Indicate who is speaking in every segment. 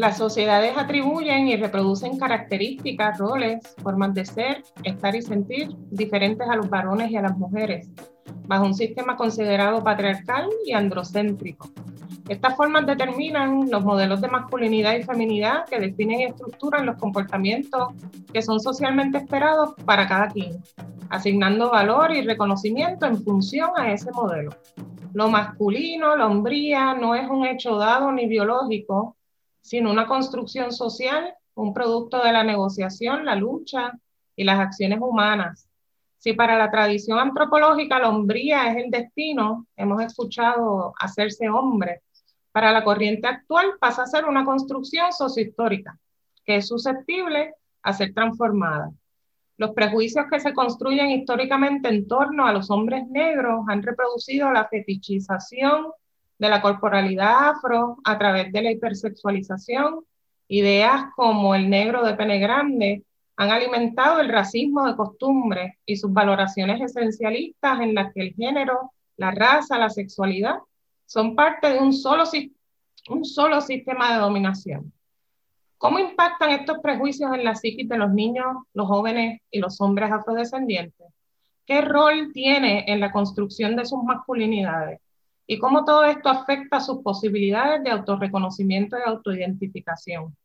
Speaker 1: Las sociedades atribuyen y reproducen características, roles, formas de ser, estar y sentir diferentes a los varones y a las mujeres, bajo un sistema considerado patriarcal y androcéntrico. Estas formas determinan los modelos de masculinidad y feminidad que definen y estructuran los comportamientos que son socialmente esperados para cada quien, asignando valor y reconocimiento en función a ese modelo. Lo masculino, la hombría, no es un hecho dado ni biológico, sino una construcción social, un producto de la negociación, la lucha y las acciones humanas. Si para la tradición antropológica la hombría es el destino, hemos escuchado hacerse hombre, para la corriente actual pasa a ser una construcción sociohistórica que es susceptible a ser transformada. Los prejuicios que se construyen históricamente en torno a los hombres negros han reproducido la fetichización de la corporalidad afro a través de la hipersexualización, ideas como el negro de pene grande han alimentado el racismo de costumbre y sus valoraciones esencialistas en las que el género, la raza, la sexualidad son parte de un solo, un solo sistema de dominación. ¿Cómo impactan estos prejuicios en la psiquis de los niños, los jóvenes y los hombres afrodescendientes? ¿Qué rol tiene en la construcción de sus masculinidades? Y cómo todo esto afecta sus posibilidades de autorreconocimiento y autoidentificación.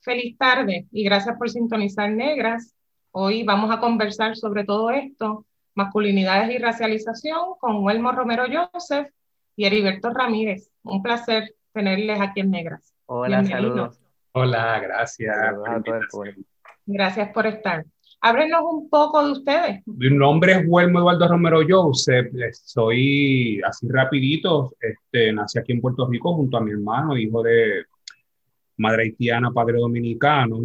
Speaker 1: Feliz tarde y gracias por sintonizar Negras. Hoy vamos a conversar sobre todo esto, masculinidades y racialización, con Huelmo Romero Joseph y Heriberto Ramírez. Un placer tenerles aquí en Negras.
Speaker 2: Hola, saludos.
Speaker 3: Hola, gracias.
Speaker 1: Gracias por estar. Háblenos un poco de ustedes.
Speaker 3: Mi nombre es Huelmo Eduardo Romero Joseph, soy así rapidito, este, nací aquí en Puerto Rico junto a mi hermano, hijo de madre haitiana, padre dominicano,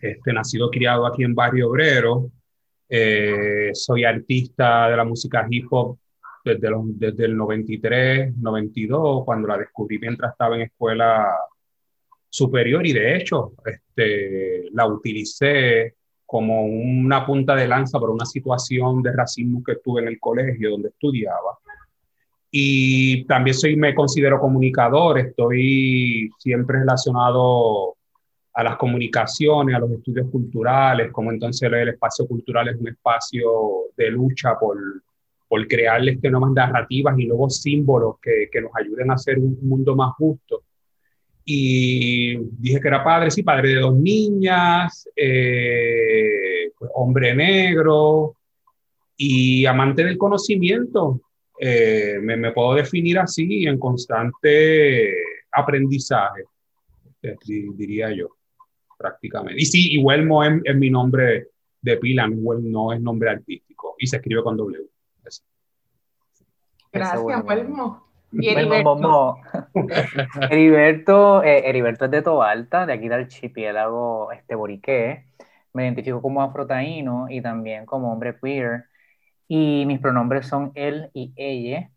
Speaker 3: este, nacido criado aquí en Barrio Obrero, eh, soy artista de la música hip hop desde, los, desde el 93, 92, cuando la descubrí mientras estaba en escuela superior y de hecho este, la utilicé como una punta de lanza por una situación de racismo que estuve en el colegio donde estudiaba. Y también soy, me considero comunicador, estoy siempre relacionado a las comunicaciones, a los estudios culturales, como entonces el espacio cultural es un espacio de lucha por, por crearle este nuevas narrativas y nuevos símbolos que, que nos ayuden a hacer un mundo más justo y dije que era padre, sí, padre de dos niñas, eh, hombre negro y amante del conocimiento. Eh, me, puedo definir así en constante aprendizaje, eh, diría yo, prácticamente. Y sí, y Huelmo es, mi nombre de pila, no es nombre artístico y se escribe con W.
Speaker 1: Gracias, Huelmo.
Speaker 2: Y Heriberto. Heriberto, eh, Heriberto es de Tobalta, de aquí del archipiélago este, Boriqué. Me identifico como afrotaíno y también como hombre queer. Y mis pronombres son él y ella.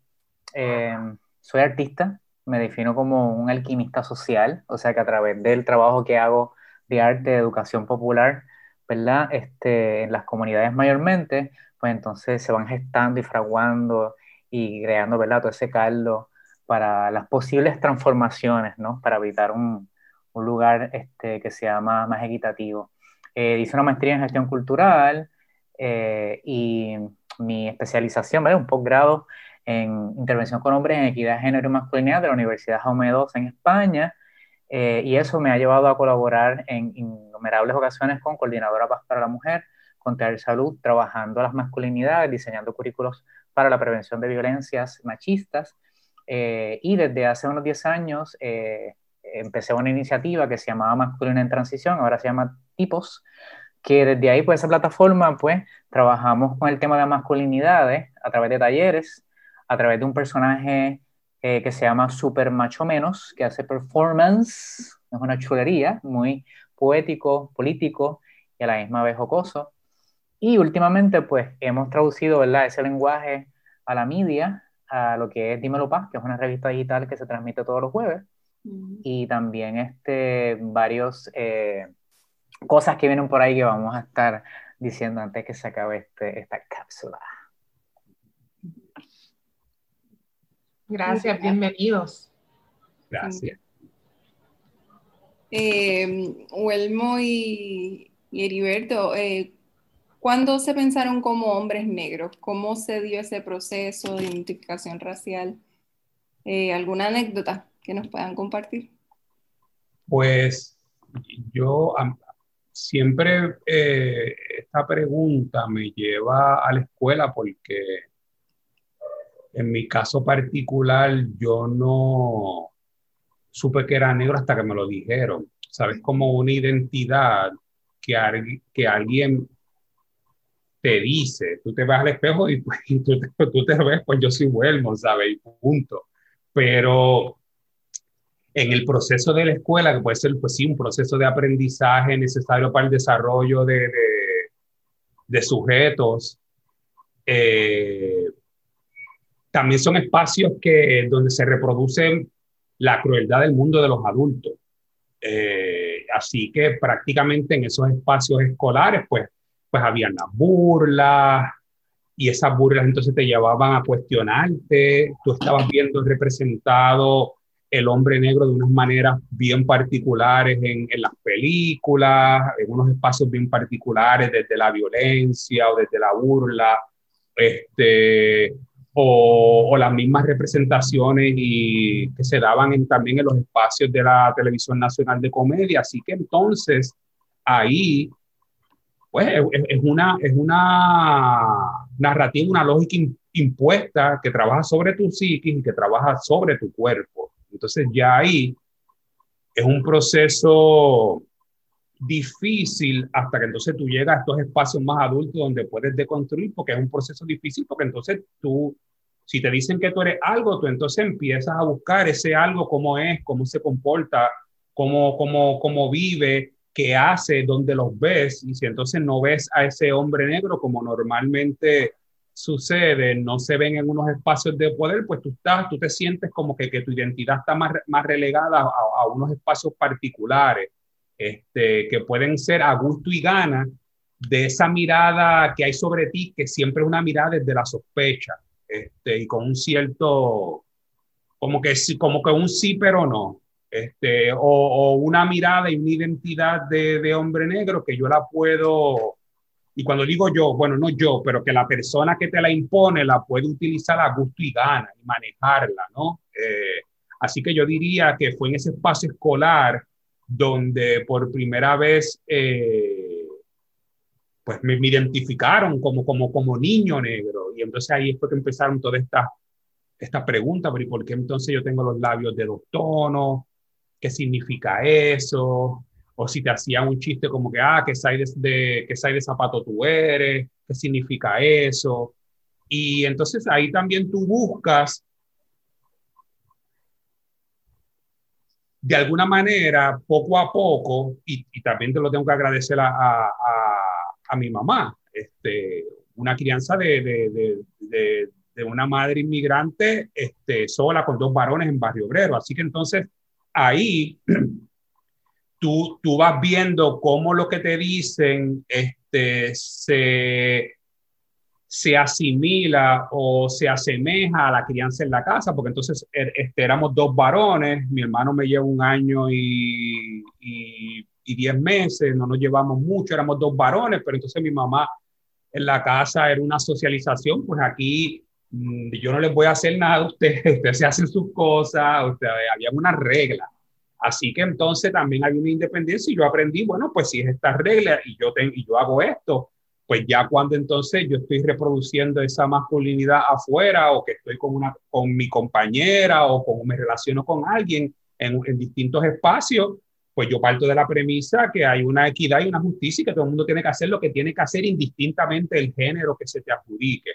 Speaker 2: Em, soy artista, me defino como un alquimista social, o sea que a través del trabajo que hago de arte, de educación popular, ¿verdad? Este, en las comunidades mayormente, pues entonces se van gestando y fraguando y creando, ¿verdad? Todo ese caldo para las posibles transformaciones, ¿no? Para evitar un, un lugar este, que sea más, más equitativo. Eh, hice una maestría en gestión cultural eh, y mi especialización, ¿vale? Un posgrado en intervención con hombres en equidad, género y masculinidad de la Universidad Jaume II en España. Eh, y eso me ha llevado a colaborar en innumerables ocasiones con Coordinadora Paz para la Mujer, Contra Salud, trabajando las masculinidades, diseñando currículos para la prevención de violencias machistas. Eh, y desde hace unos 10 años eh, empecé una iniciativa que se llamaba Masculina en Transición, ahora se llama Tipos, que desde ahí, pues esa plataforma, pues trabajamos con el tema de masculinidades a través de talleres, a través de un personaje eh, que se llama Super Macho Menos, que hace performance, es una chulería, muy poético, político y a la misma vez jocoso. Y últimamente, pues hemos traducido, ¿verdad?, ese lenguaje a la media, a lo que es Dímelo Paz, que es una revista digital que se transmite todos los jueves, y también este, varios eh, cosas que vienen por ahí que vamos a estar diciendo antes que se acabe este, esta cápsula.
Speaker 1: Gracias, bienvenidos.
Speaker 3: Gracias.
Speaker 4: Eh, Huelmo y, Heriberto, eh, ¿cuándo se pensaron como hombres negros? ¿Cómo se dio ese proceso de identificación racial? Eh, ¿Alguna anécdota que nos puedan compartir?
Speaker 3: Pues yo siempre eh, esta pregunta me lleva a la escuela porque en mi caso particular yo no supe que era negro hasta que me lo dijeron. ¿Sabes? Como una identidad que, que alguien te dice, tú te vas al espejo y, pues, tú, tú, te ves, pues yo soy bueno, ¿sabes? Y punto. Pero en el proceso de la escuela, que puede ser, pues sí, un proceso de aprendizaje necesario para el desarrollo de, de, sujetos, eh, también son espacios que, donde se reproducen la crueldad del mundo de los adultos. Eh, así que prácticamente en esos espacios escolares, pues, pues habían las burlas, y esas burlas entonces te llevaban a cuestionarte, tú estabas viendo representado el hombre negro de unas maneras bien particulares en, las películas, en unos espacios bien particulares desde la violencia o desde la burla, este, o, las mismas representaciones y, que se daban también en los espacios de la televisión nacional de comedia. Así que entonces ahí, pues es, una, es una narrativa, una lógica impuesta que trabaja sobre tu psiquis y que trabaja sobre tu cuerpo. Entonces ya ahí es un proceso difícil hasta que entonces tú llegas a estos espacios más adultos donde puedes deconstruir, porque es un proceso difícil, porque entonces tú, si te dicen que tú eres algo, tú entonces empiezas a buscar ese algo, cómo es, cómo se comporta, cómo, cómo, cómo vive, qué hace, dónde los ves, y si entonces no ves a ese hombre negro como normalmente sucede, no se ven en unos espacios de poder, pues tú estás, tú te sientes como que, que tu identidad está más, más relegada a, unos espacios particulares, este, que pueden ser a gusto y gana de esa mirada que hay sobre ti, que siempre es una mirada desde la sospecha, este, y con un cierto, como que, como que un sí pero no, este, o, o una mirada y una identidad de, de hombre negro que yo la puedo y cuando digo yo, bueno, no yo, pero que la persona que te la impone la puede utilizar a gusto y gana y manejarla, ¿no? Eh, así que yo diría que fue en ese espacio escolar donde por primera vez, eh, pues me, identificaron como, como, como niño negro. Y entonces ahí fue que empezaron todas estas esta preguntas, pero ¿y por qué entonces yo tengo los labios de dos tonos? ¿Qué significa eso? o si te hacían un chiste como que, ah, ¿qué size de, qué de zapato tú eres? ¿Qué significa eso? Y entonces ahí también tú buscas de alguna manera, poco a poco, y, también te lo tengo que agradecer a, a, a, mi mamá, este, una crianza de, de, de, de, una madre inmigrante este, sola con dos varones en Barrio Obrero. Así que entonces ahí tú, tú vas viendo cómo lo que te dicen este, se, se asimila o se asemeja a la crianza en la casa, porque entonces er, este, éramos dos varones, mi hermano me lleva un año y, y, y, diez meses, no nos llevamos mucho, éramos dos varones, pero entonces mi mamá en la casa era una socialización, pues aquí yo no les voy a hacer nada a ustedes, ustedes se hacen sus cosas, ustedes, había una regla. Así que entonces también hay una independencia y yo aprendí, bueno, pues si es esta regla y yo, y yo hago esto, pues ya cuando entonces yo estoy reproduciendo esa masculinidad afuera o que estoy con, una, con mi compañera o con, me relaciono con alguien en, en distintos espacios, pues yo parto de la premisa que hay una equidad y una justicia y que todo el mundo tiene que hacer lo que tiene que hacer indistintamente el género que se te adjudique.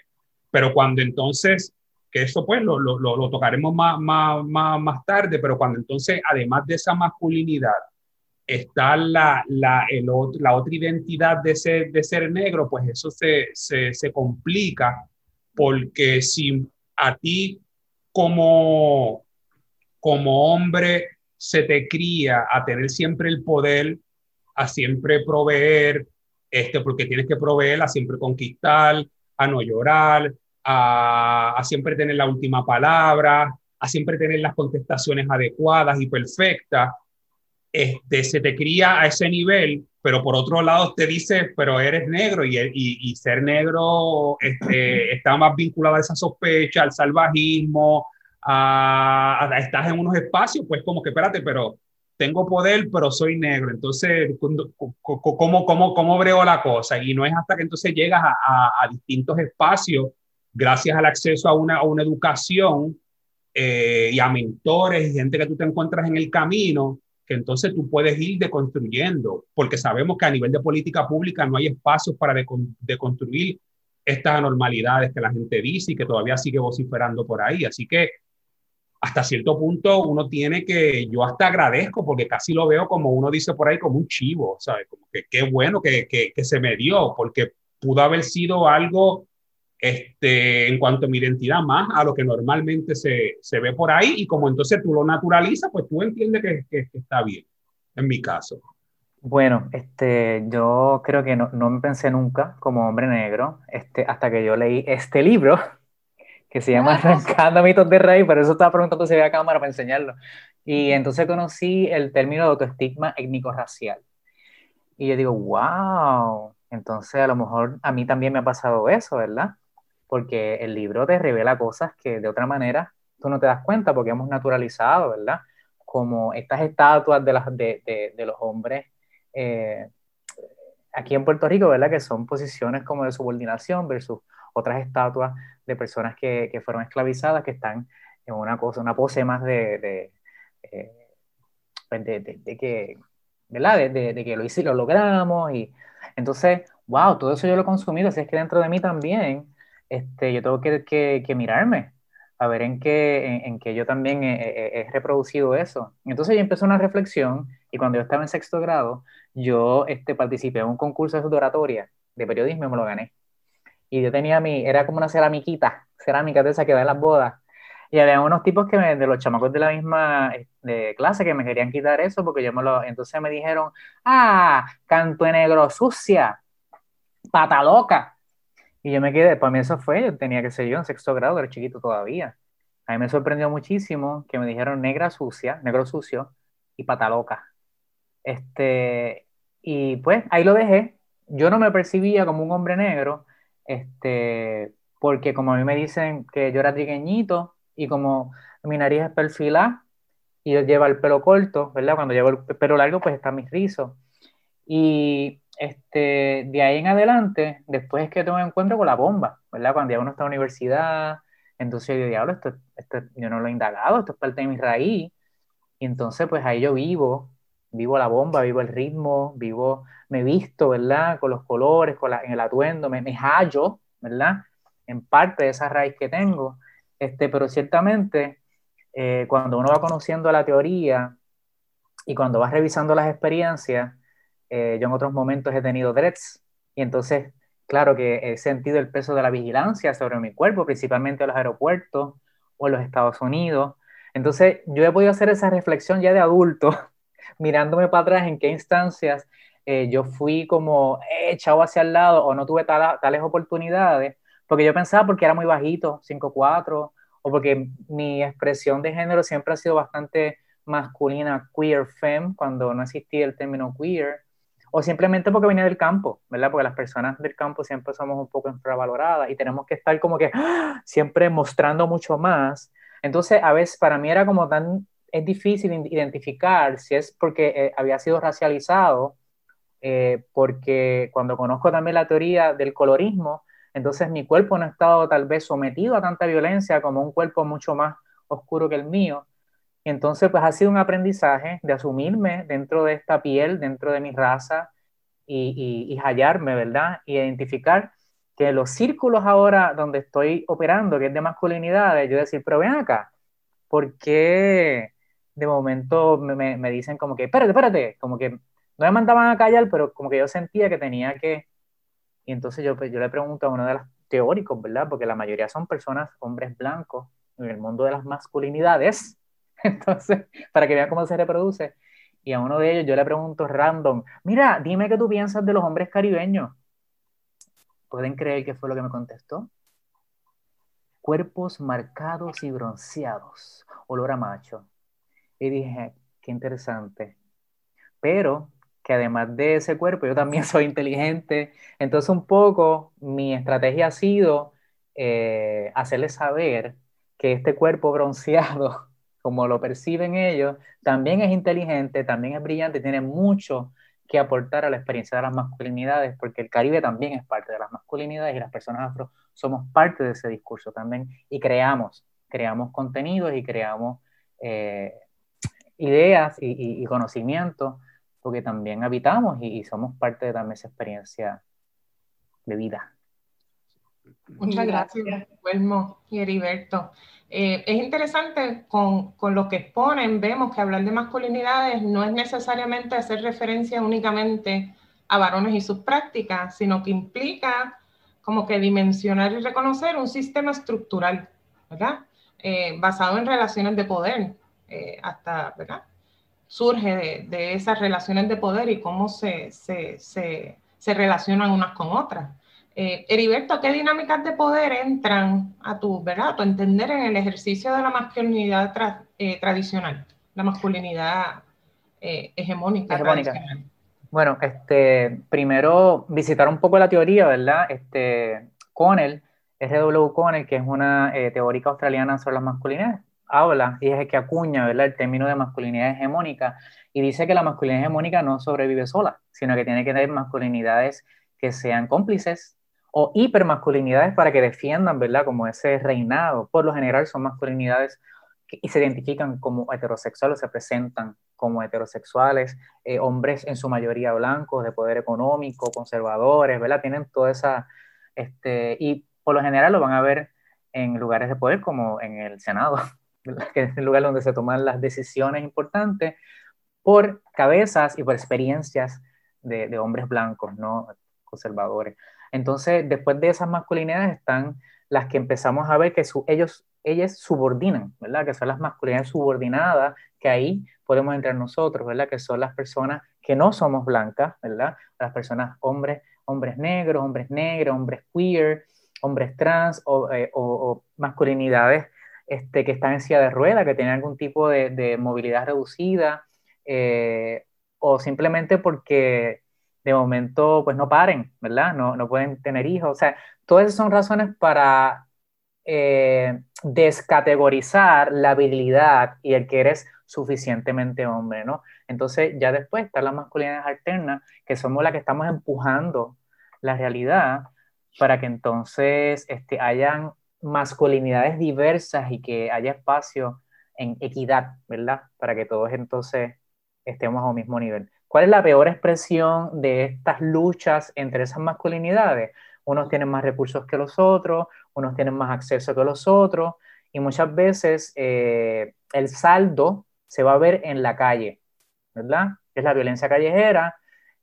Speaker 3: Pero cuando entonces, que eso pues lo, lo, lo tocaremos más, más, más, más tarde, pero cuando entonces, además de esa masculinidad, está la, la, el la otra identidad de ser, de ser negro, pues eso se, se, se complica porque si a ti como, como hombre se te cría a tener siempre el poder, a siempre proveer, este, porque tienes que proveer, a siempre conquistar, a no llorar, a, a siempre tener la última palabra, a siempre tener las contestaciones adecuadas y perfectas, este, se te cría a ese nivel, pero por otro lado te dice, pero eres negro y, y, ser negro este, está más vinculado a esa sospecha, al salvajismo, a, estás en unos espacios, pues como que espérate, pero tengo poder, pero soy negro. Entonces, ¿cómo, cómo, cómo brego la cosa? Y no es hasta que entonces llegas a, a, distintos espacios, gracias al acceso a una, a una educación eh, y a mentores y gente que tú te encuentras en el camino, que entonces tú puedes ir deconstruyendo, porque sabemos que a nivel de política pública no hay espacios para deconstruir estas anormalidades que la gente dice y que todavía sigue vociferando por ahí. Así que hasta cierto punto uno tiene que, yo hasta agradezco porque casi lo veo como uno dice por ahí, como un chivo, ¿sabes? Como que qué bueno que, que, que se me dio, porque pudo haber sido algo este, en cuanto a mi identidad más a lo que normalmente se, se ve por ahí y como entonces tú lo naturalizas, pues tú entiendes que, que, está bien, en mi caso.
Speaker 2: Bueno, este, yo creo que no, no, me pensé nunca como hombre negro, este, hasta que yo leí este libro que se llama Arrancando mitos de rey, por eso estaba preguntando si había cámara para enseñarlo. Y entonces conocí el término de autoestigma étnico-racial. Y yo digo, wow, entonces a lo mejor a mí también me ha pasado eso, ¿verdad? Porque el libro te revela cosas que de otra manera tú no te das cuenta porque hemos naturalizado, ¿verdad? Como estas estatuas de, las, de, de, los hombres eh, aquí en Puerto Rico, ¿verdad? Que son posiciones como de subordinación versus otras estatuas de personas que, fueron esclavizadas, que están en una cosa, una pose más de, de, eh, pues de que, ¿verdad? De, que lo hice lo logramos. Y entonces, wow, todo eso yo lo he consumido, así es que dentro de mí también este, yo tengo que, que, mirarme a ver en qué, en, en yo también he, reproducido eso. Entonces yo empecé una reflexión y cuando yo estaba en sexto grado, yo este, participé en un concurso de oratoria de periodismo y me lo gané. Y yo tenía mi, era como una ceramiquita, cerámica de esa que da en las bodas. Y había unos tipos que me, de los chamacos de la misma de clase que me querían quitar eso porque yo me lo, entonces me dijeron, ah, canto en negro sucia, pata loca. Y yo me quedé, para mí eso fue, yo tenía que ser yo en sexto grado, era chiquito todavía. A mí me sorprendió muchísimo que me dijeron negra sucia, negro sucio y pata loca. Este, y pues ahí lo dejé. Yo no me percibía como un hombre negro, este, porque como a mí me dicen que yo era trigueñito y como mi nariz es perfilada y yo llevo el pelo corto, ¿verdad? Cuando llevo el pelo largo, pues está mis rizos. Y este, de ahí en adelante, después es que tengo un encuentro con la bomba, ¿verdad? Cuando ya uno está en la universidad, entonces yo esto, yo no lo he indagado, esto es parte de mi raíz. Y entonces, pues ahí yo vivo, vivo la bomba, vivo el ritmo, vivo, me visto, ¿verdad? Con los colores, con la, en el atuendo, me, hallo, ¿verdad? En parte de esa raíz que tengo. Este, pero ciertamente, eh, cuando uno va conociendo la teoría y cuando vas revisando las experiencias, eh, yo en otros momentos he tenido dreads y entonces, claro que he sentido el peso de la vigilancia sobre mi cuerpo, principalmente en los aeropuertos o en los Estados Unidos. Entonces, yo he podido hacer esa reflexión ya de adulto, mirándome para atrás en qué instancias eh, yo fui como echado hacia el lado o no tuve tales oportunidades, porque yo pensaba porque era muy bajito, 5'4", o porque mi expresión de género siempre ha sido bastante masculina, queer, femme, cuando no existía el término queer o simplemente porque venía del campo, ¿verdad? Porque las personas del campo siempre somos un poco infravaloradas y tenemos que estar como que ¡ah! siempre mostrando mucho más. Entonces, a veces para mí era como tan, es difícil identificar si es porque eh, había sido racializado eh, porque cuando conozco también la teoría del colorismo, entonces mi cuerpo no ha estado tal vez sometido a tanta violencia como un cuerpo mucho más oscuro que el mío. Entonces pues ha sido un aprendizaje de asumirme dentro de esta piel, dentro de mi raza y, y, y hallarme, ¿verdad? Y identificar que los círculos ahora donde estoy operando, que es de masculinidades, yo decir, pero ven acá, ¿por qué de momento me, me, dicen como que, espérate, espérate, como que no me mandaban a callar, pero como que yo sentía que tenía que, y entonces yo, pues, yo le pregunto a uno de los teóricos, ¿verdad? Porque la mayoría son personas, hombres blancos, en el mundo de las masculinidades, entonces, para que vean cómo se reproduce, y a uno de ellos yo le pregunto random, mira, dime qué tú piensas de los hombres caribeños. ¿Pueden creer que fue lo que me contestó? Cuerpos marcados y bronceados, olor a macho. Y dije, qué interesante. Pero que además de ese cuerpo, yo también soy inteligente. Entonces un poco mi estrategia ha sido eh, saber que este cuerpo bronceado, como lo perciben ellos, también es inteligente, también es brillante, tiene mucho que aportar a la experiencia de las masculinidades, porque el Caribe también es parte de las masculinidades y las personas afro somos parte de ese discurso también y creamos, creamos contenidos y creamos eh, ideas y, y, conocimientos, porque también habitamos y, somos parte de también esa experiencia de vida.
Speaker 1: Muchas gracias, Guillermo y Heriberto. Eh, es interesante con, con, lo que exponen, vemos que hablar de masculinidades no es necesariamente hacer referencia únicamente a varones y sus prácticas, sino que implica como que dimensionar y reconocer un sistema estructural, ¿verdad? Eh, basado en relaciones de poder, eh, hasta, ¿verdad? Surge de, de, esas relaciones de poder y cómo se, se, se, se relacionan unas con otras. Eh, Heriberto, ¿qué dinámicas de poder entran a tu, ¿verdad? tu entender en el ejercicio de la masculinidad eh, tradicional, la masculinidad eh, hegemónica, Tradicional?
Speaker 2: Bueno, este, primero visitar un poco la teoría, ¿verdad? Este, Connell, R.W. Connell, que es una eh, teórica australiana sobre las masculinidades, habla y es el que acuña, ¿verdad? El término de masculinidad hegemónica y dice que la masculinidad hegemónica no sobrevive sola, sino que tiene que tener masculinidades que sean cómplices, o hipermasculinidades para que defiendan, ¿verdad? Como ese reinado. Por lo general son masculinidades que y se identifican como heterosexuales, se presentan como heterosexuales, eh, hombres en su mayoría blancos, de poder económico, conservadores, ¿verdad? Tienen toda esa, este, y por lo general lo van a ver en lugares de poder como en el Senado, que es el lugar donde se toman las decisiones importantes por cabezas y por experiencias de hombres blancos, ¿no? Conservadores. Entonces, después de esas masculinidades están las que empezamos a ver que ellos, ellas subordinan, ¿verdad? Que son las masculinidades subordinadas, que ahí podemos entrar nosotros, ¿verdad? Que son las personas que no somos blancas, ¿verdad? Las personas hombres, hombres negros, hombres negros, hombres queer, hombres trans o, eh, masculinidades este, que están en silla de rueda, que tienen algún tipo de, movilidad reducida, eh, o simplemente porque de momento pues no paren, ¿verdad? No, no pueden tener hijos. O sea, todas esas son razones para eh, descategorizar la habilidad y el que eres suficientemente hombre, ¿no? Entonces ya después están las masculinidades alternas, que somos las que estamos empujando la realidad para que entonces este, hayan masculinidades diversas y que haya espacio en equidad, ¿verdad? Para que todos entonces estemos al mismo nivel. ¿Cuál es la peor expresión de estas luchas entre esas masculinidades? Unos tienen más recursos que los otros, unos tienen más acceso que los otros, y muchas veces eh, el saldo se va a ver en la calle, ¿verdad? Es la violencia callejera,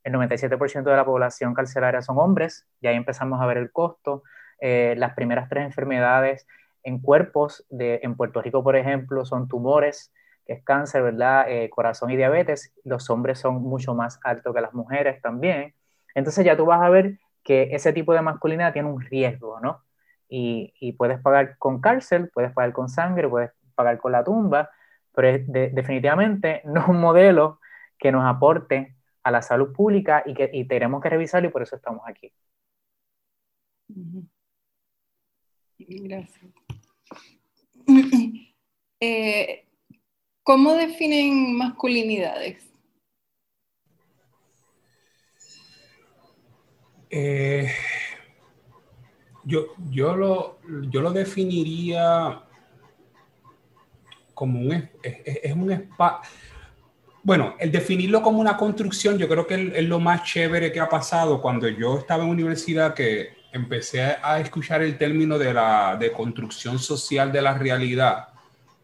Speaker 2: el 97% de la población carcelaria son hombres, y ahí empezamos a ver el costo. Eh, las primeras tres enfermedades en cuerpos de, en Puerto Rico, por ejemplo, son tumores, es cáncer, ¿verdad? Eh, corazón y diabetes, los hombres son mucho más altos que las mujeres también. Entonces ya tú vas a ver que ese tipo de masculinidad tiene un riesgo, ¿no? Y, y puedes pagar con cárcel, puedes pagar con sangre, puedes pagar con la tumba, pero es definitivamente no es un modelo que nos aporte a la salud pública y que y tenemos que revisarlo y por eso estamos aquí.
Speaker 4: Gracias. Eh, ¿Cómo definen masculinidades?
Speaker 3: Eh, yo, yo, lo, yo lo definiría como un, es, un espacio. Bueno, el definirlo como una construcción, yo creo que es, lo más chévere que ha pasado cuando yo estaba en universidad, que empecé a escuchar el término de la de construcción social de la realidad,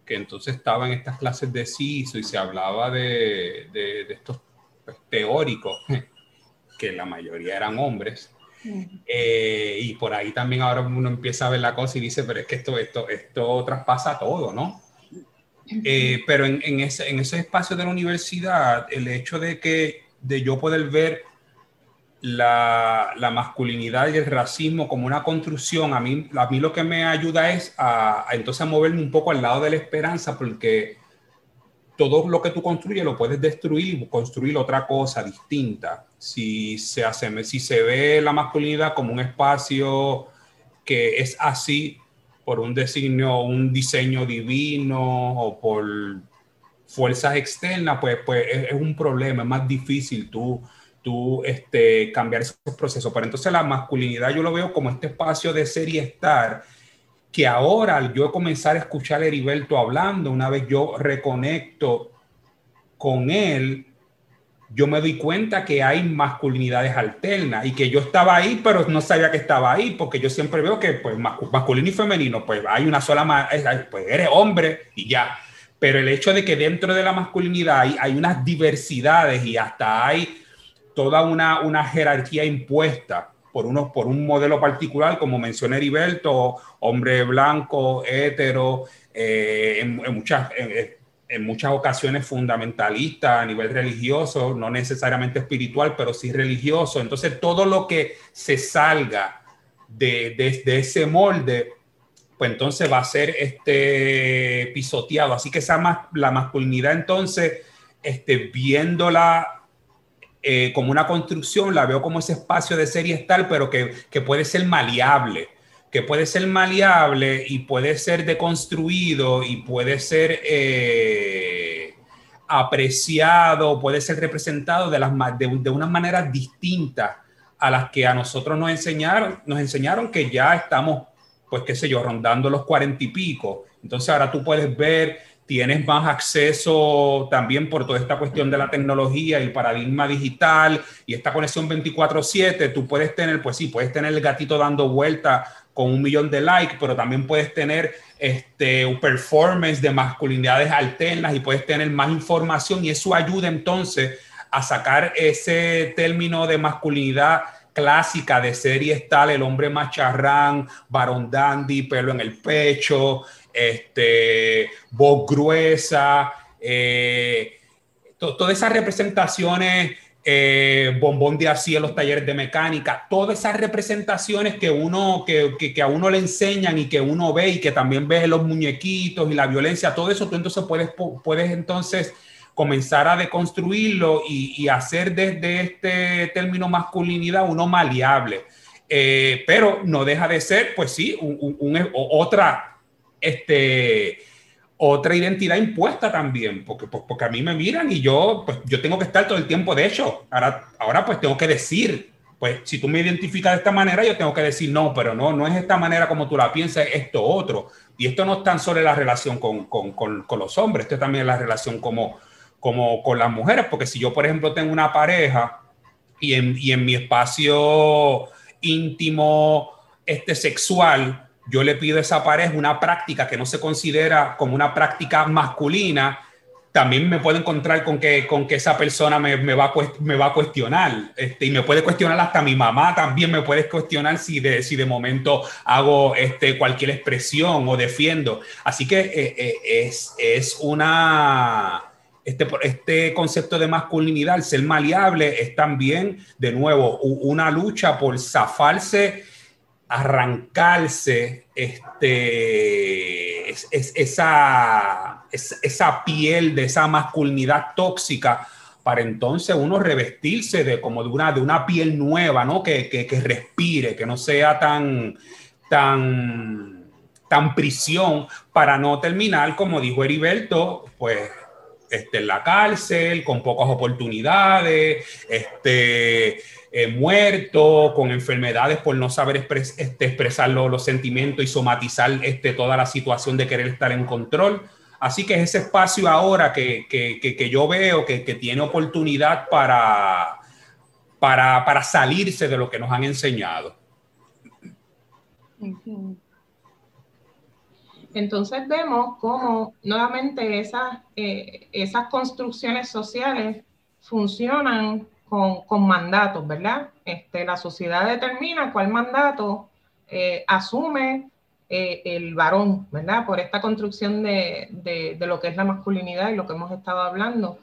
Speaker 3: que entonces estaba en estas clases de CISO y se hablaba de, de, de estos pues, teóricos, que la mayoría eran hombres, eh, y por ahí también ahora uno empieza a ver la cosa y dice, pero es que esto, esto, esto traspasa todo, ¿no? Eh, pero en, en, ese, en ese espacio de la universidad, el hecho de que de yo poder ver la, la, masculinidad y el racismo como una construcción, a mí, a mí lo que me ayuda es a, a entonces a moverme un poco al lado de la esperanza, porque todo lo que tú construyes lo puedes destruir y construir otra cosa distinta. Si se, hace, si se ve la masculinidad como un espacio que es así por un designio, un diseño divino o por fuerzas externas, pues, pues es, un problema, es más difícil tú, tú este, cambiar esos procesos. Pero entonces la masculinidad yo lo veo como este espacio de ser y estar que ahora al yo comenzar a escuchar a Heriberto hablando, una vez yo reconecto con él, yo me doy cuenta que hay masculinidades alternas y que yo estaba ahí, pero no sabía que estaba ahí, porque yo siempre veo que pues, masculino y femenino, pues hay una sola, pues eres hombre y ya. Pero el hecho de que dentro de la masculinidad hay, hay unas diversidades y hasta hay toda una, una jerarquía impuesta por, uno, por un modelo particular, como mencioné Heriberto, hombre blanco, hetero, eh, en, muchas, en, muchas ocasiones fundamentalista a nivel religioso, no necesariamente espiritual, pero sí religioso. Entonces, todo lo que se salga de, de, ese molde, pues entonces va a ser este, pisoteado. Así que esa la masculinidad entonces, este, viéndola eh, como una construcción, la veo como ese espacio de ser y estar, pero que, que puede ser maleable, que puede ser maleable y puede ser deconstruido y puede ser eh, apreciado, puede ser representado de, las, de, de unas maneras distintas a las que a nosotros nos enseñaron, nos enseñaron que ya estamos, pues qué sé yo, rondando los cuarenta y pico. Entonces ahora tú puedes ver tienes más acceso también por toda esta cuestión de la tecnología y paradigma digital y esta conexión 24/7, tú puedes tener, pues sí, puedes tener el gatito dando vuelta con un millón de likes, pero también puedes tener este, un performance de masculinidades alternas y puedes tener más información y eso ayuda entonces a sacar ese término de masculinidad clásica de series tal, el hombre macharrán, varón dandy, pelo en el pecho, este, voz gruesa, eh, todas esas representaciones, eh, bombón de así los talleres de mecánica, todas esas representaciones que, uno, que, que, a uno le enseñan y que uno ve y que también ves los muñequitos y la violencia, todo eso tú entonces puedes, puedes entonces comenzar a deconstruirlo y, hacer desde este término masculinidad uno maleable. Eh, pero no deja de ser, pues sí, otra este, otra identidad impuesta también, porque, porque a mí me miran y yo, pues, yo tengo que estar todo el tiempo, de hecho, ahora, ahora pues tengo que decir, pues si tú me identificas de esta manera, yo tengo que decir, no, pero no, no es esta manera como tú la piensas, es esto otro. Y esto no es tan solo la relación con, con, con, con los hombres, esto también es la relación como, como con las mujeres, porque si yo, por ejemplo, tengo una pareja y en, y en mi espacio íntimo, este sexual, yo le pido a esa pareja una práctica que no se considera como una práctica masculina, también me puedo encontrar con que, con que esa persona me, me, va, a, me va a cuestionar. Este, y me puede cuestionar hasta mi mamá también me puede cuestionar si de, si de momento hago este, cualquier expresión o defiendo. Así que eh, eh, es, es una... Este, este, concepto de masculinidad, el ser maleable, es también, de nuevo, una lucha por zafarse arrancarse este, esa, esa piel de esa masculinidad tóxica para entonces uno revestirse de como de una, de una piel nueva, ¿no? Que, que, respire, que no sea tan, tan, tan prisión para no terminar, como dijo Heriberto, pues este, en la cárcel, con pocas oportunidades, este, eh, muerto, con enfermedades por no saber este, expresar los, sentimientos y somatizar este, toda la situación de querer estar en control. Así que es ese espacio ahora que, yo veo que, tiene oportunidad para, salirse de lo que nos han enseñado.
Speaker 1: Entonces vemos cómo nuevamente esas, eh, esas construcciones sociales funcionan con, mandatos, ¿verdad? Este, la sociedad determina cuál mandato eh, asume eh, el varón, ¿verdad? Por esta construcción de, de, lo que es la masculinidad y lo que hemos estado hablando.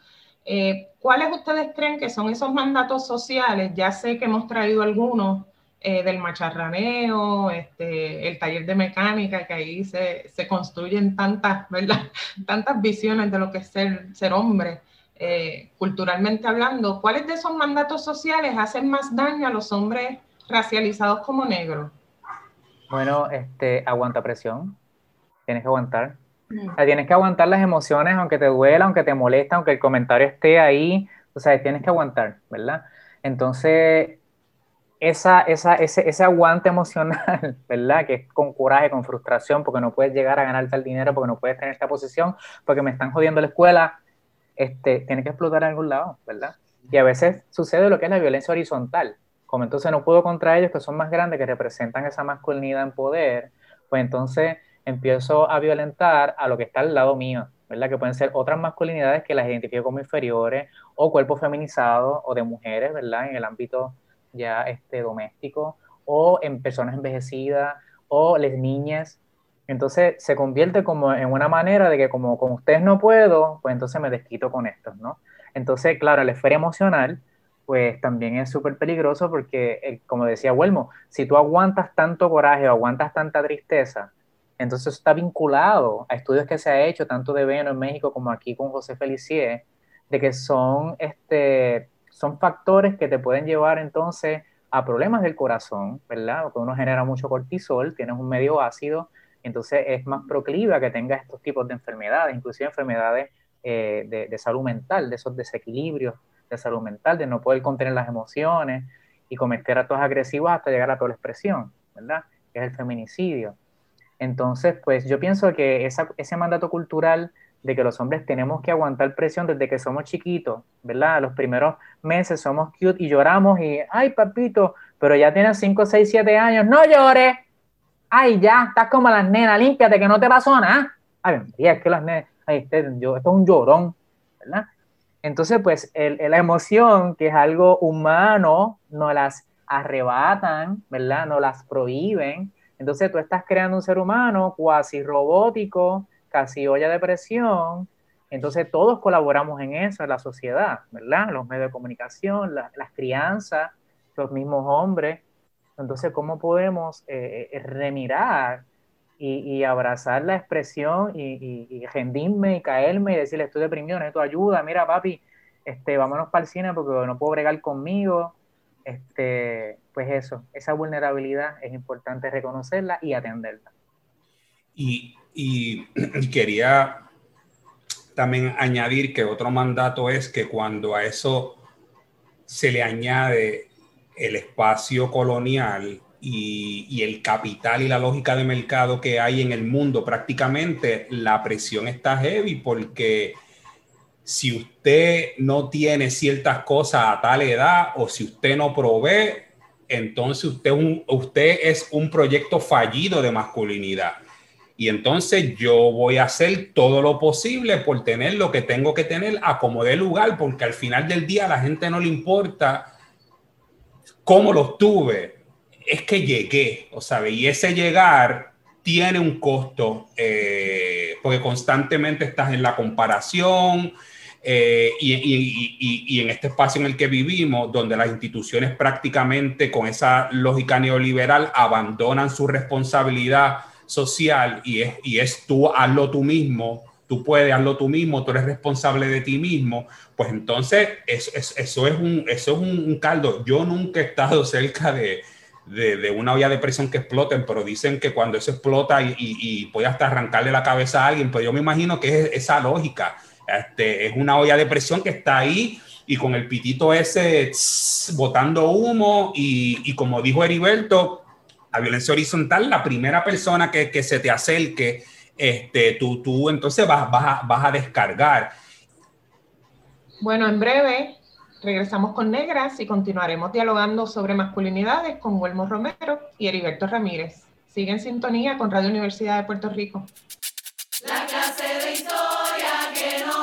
Speaker 1: ¿Cuáles ustedes creen que son esos mandatos sociales? Ya sé que hemos traído algunos eh, del macharraneo, este, el taller de mecánica, que ahí se, se, construyen tantas, ¿verdad? tantas visiones de lo que es ser, ser hombre, eh, culturalmente hablando. ¿Cuáles de esos mandatos sociales hacen más daño a los hombres racializados como negros?
Speaker 2: Bueno, este, aguanta presión, tienes que aguantar. Mm. tienes que aguantar las emociones, aunque te duela, aunque te molesta, aunque el comentario esté ahí, o sea, tienes que aguantar, ¿verdad? Entonces, esa, esa, ese, ese, aguante emocional, ¿verdad? Que es con coraje, con frustración, porque no puedes llegar a ganarte el dinero, porque no puedes tener esta posición, porque me están jodiendo la escuela, este, tiene que explotar en algún lado, ¿verdad? Y a veces sucede lo que es la violencia horizontal. Como entonces no puedo contra ellos, que son más grandes, que representan esa masculinidad en poder, pues entonces empiezo a violentar a lo que está al lado mío, ¿verdad? Que pueden ser otras masculinidades que las identifico como inferiores, o cuerpos feminizados, o de mujeres, ¿verdad? En el ámbito ya este, doméstico o en personas envejecidas o las niñas. Entonces se convierte como en una manera de que como con ustedes no puedo, pues entonces me desquito con estos, ¿no? Entonces, claro, la esfera emocional, pues también es súper peligroso porque, eh, como decía Huelmo, si tú aguantas tanto coraje o aguantas tanta tristeza, entonces está vinculado a estudios que se ha hecho tanto de Veno en México como aquí con José Felicier, de que son este, son factores que te pueden llevar entonces a problemas del corazón, ¿verdad? Porque uno genera mucho cortisol, tienes un medio ácido, entonces es más proclive a que tenga estos tipos de enfermedades, inclusive enfermedades eh, de, salud mental, de esos desequilibrios de salud mental, de no poder contener las emociones y cometer actos agresivos hasta llegar a toda la expresión, ¿verdad? Que es el feminicidio. Entonces, pues yo pienso que ese mandato cultural de que los hombres tenemos que aguantar presión desde que somos chiquitos, ¿verdad? Los primeros meses somos cute y lloramos y, ay, papito, pero ya tienes 5, 6, 7 años, no llores. Ay, ya, estás como las nenas, límpiate que no te pasó nada. Ay, es que las nenas, ay, este, yo, esto es un llorón, ¿verdad? Entonces, pues, la emoción, que es algo humano, no las arrebatan, ¿verdad? No las prohíben. Entonces, tú estás creando un ser humano cuasi robótico, casi olla de presión. Entonces todos colaboramos en eso, en la sociedad, ¿verdad? Los medios de comunicación, las crianzas, los mismos hombres. Entonces, ¿cómo podemos eh, eh, remirar y, abrazar la expresión y, rendirme y caerme y decirle, estoy deprimido, necesito ayuda, mira papi, este, vámonos para el cine porque no puedo bregar conmigo. Este, pues eso, esa vulnerabilidad es importante reconocerla y atenderla.
Speaker 3: Y y, quería también añadir que otro mandato es que cuando a eso se le añade el espacio colonial y, el capital y la lógica de mercado que hay en el mundo, prácticamente la presión está heavy porque si usted no tiene ciertas cosas a tal edad o si usted no provee, entonces usted, usted es un proyecto fallido de masculinidad. Y entonces yo voy a hacer todo lo posible por tener lo que tengo que tener a como lugar, porque al final del día a la gente no le importa cómo lo tuve, es que llegué, o sabe, y ese llegar tiene un costo, eh, porque constantemente estás en la comparación, eh, y, y, y, en este espacio en el que vivimos, donde las instituciones prácticamente con esa lógica neoliberal abandonan su responsabilidad social y es, y es tú hazlo tú mismo, tú puedes hazlo tú mismo, tú eres responsable de ti mismo, pues entonces eso, es, un, eso es un, caldo. Yo nunca he estado cerca de, de, una olla de presión que exploten, pero dicen que cuando eso explota y, y, puede hasta arrancarle la cabeza a alguien, pues yo me imagino que es esa lógica. Este, es una olla de presión que está ahí y con el pitito ese botando humo y, y, como dijo Heriberto, la violencia horizontal, la primera persona que, que se te acerque, este, tú, tú entonces vas, vas, a, vas a descargar.
Speaker 1: Bueno, en breve regresamos con Negras y continuaremos dialogando sobre masculinidades con Huelmo Romero y Heriberto Ramírez. Sigue en sintonía con Radio Universidad de Puerto Rico. La clase de historia que no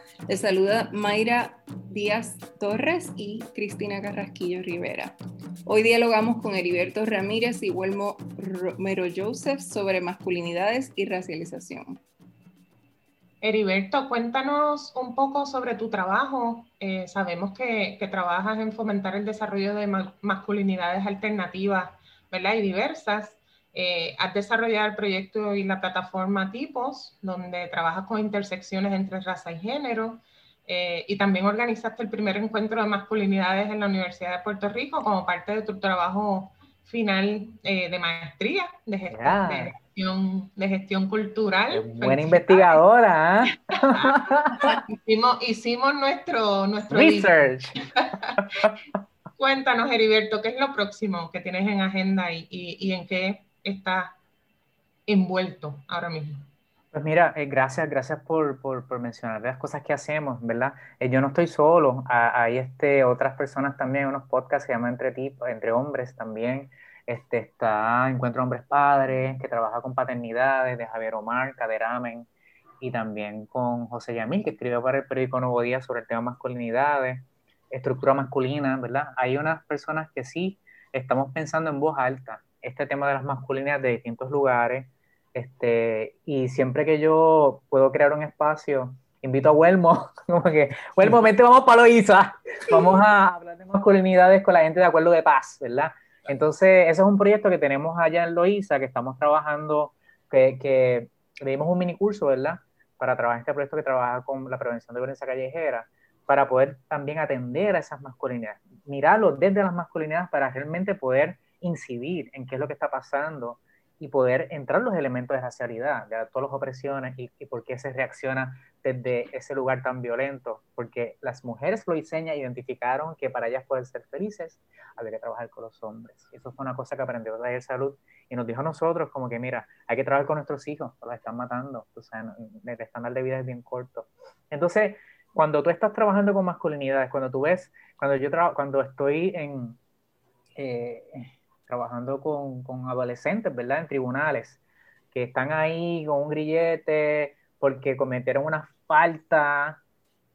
Speaker 4: Le saluda Mayra Díaz Torres y Cristina Carrasquillo Rivera. Hoy dialogamos con Heriberto Ramírez y Huelmo Romero Joseph sobre masculinidades y racialización.
Speaker 1: Heriberto, cuéntanos un poco sobre tu trabajo. Eh, sabemos que, que, trabajas en fomentar el desarrollo de masculinidades alternativas ¿verdad? y diversas. Eh, has desarrollado el proyecto y la plataforma Tipos, donde trabajas con intersecciones entre raza y género, eh, y también organizaste el primer encuentro de masculinidades en la Universidad de Puerto Rico como parte de tu trabajo final eh, de maestría de gestión, de gestión, cultural.
Speaker 2: Buena investigadora.
Speaker 1: ¿ah? hicimos, hicimos nuestro, nuestro
Speaker 2: research.
Speaker 1: Cuéntanos, Heriberto, ¿qué es lo próximo que tienes en agenda y, y, y en qué está envuelto ahora mismo?
Speaker 2: Pues mira, eh, gracias, gracias por, por, mencionar las cosas que hacemos, ¿verdad? Eh, yo no estoy solo, hay este, otras personas también, unos podcasts que se llaman Entre Tipos, Entre Hombres también. Este, está Encuentro Hombres Padres, que trabaja con paternidades, de Javier Omar, Caderamen, y también con José Yamil, que escribió para el periódico Nuevo Día sobre el tema masculinidades, estructura masculina, ¿verdad? Hay unas personas que sí estamos pensando en voz alta este tema de las masculinidades de distintos lugares, este, y siempre que yo puedo crear un espacio, invito a Huelmo, como que, Huelmo, vente, vamos para Loíza, vamos a hablar de masculinidades con la gente de acuerdo de paz, ¿verdad? Entonces, ese es un proyecto que tenemos allá en Loíza, que estamos trabajando, que, que le dimos un mini curso, ¿verdad? Para trabajar este proyecto que trabaja con la prevención de violencia callejera, para poder también atender a esas masculinidades, mirarlo desde las masculinidades para realmente poder incidir en qué es lo que está pasando y poder entrar los elementos de racialidad, de todas las opresiones y, y, por qué se reacciona desde ese lugar tan violento, porque las mujeres lo diseñan, identificaron que para ellas poder ser felices había que trabajar con los hombres. Eso fue una cosa que aprendió de salud y nos dijo a nosotros como que mira, hay que trabajar con nuestros hijos, los están matando, o sea, el estándar de vida es bien corto. Entonces, cuando tú estás trabajando con masculinidades, cuando tú ves, cuando yo cuando estoy en... Eh, trabajando con, con, adolescentes, ¿verdad? En tribunales, que están ahí con un grillete porque cometieron una falta,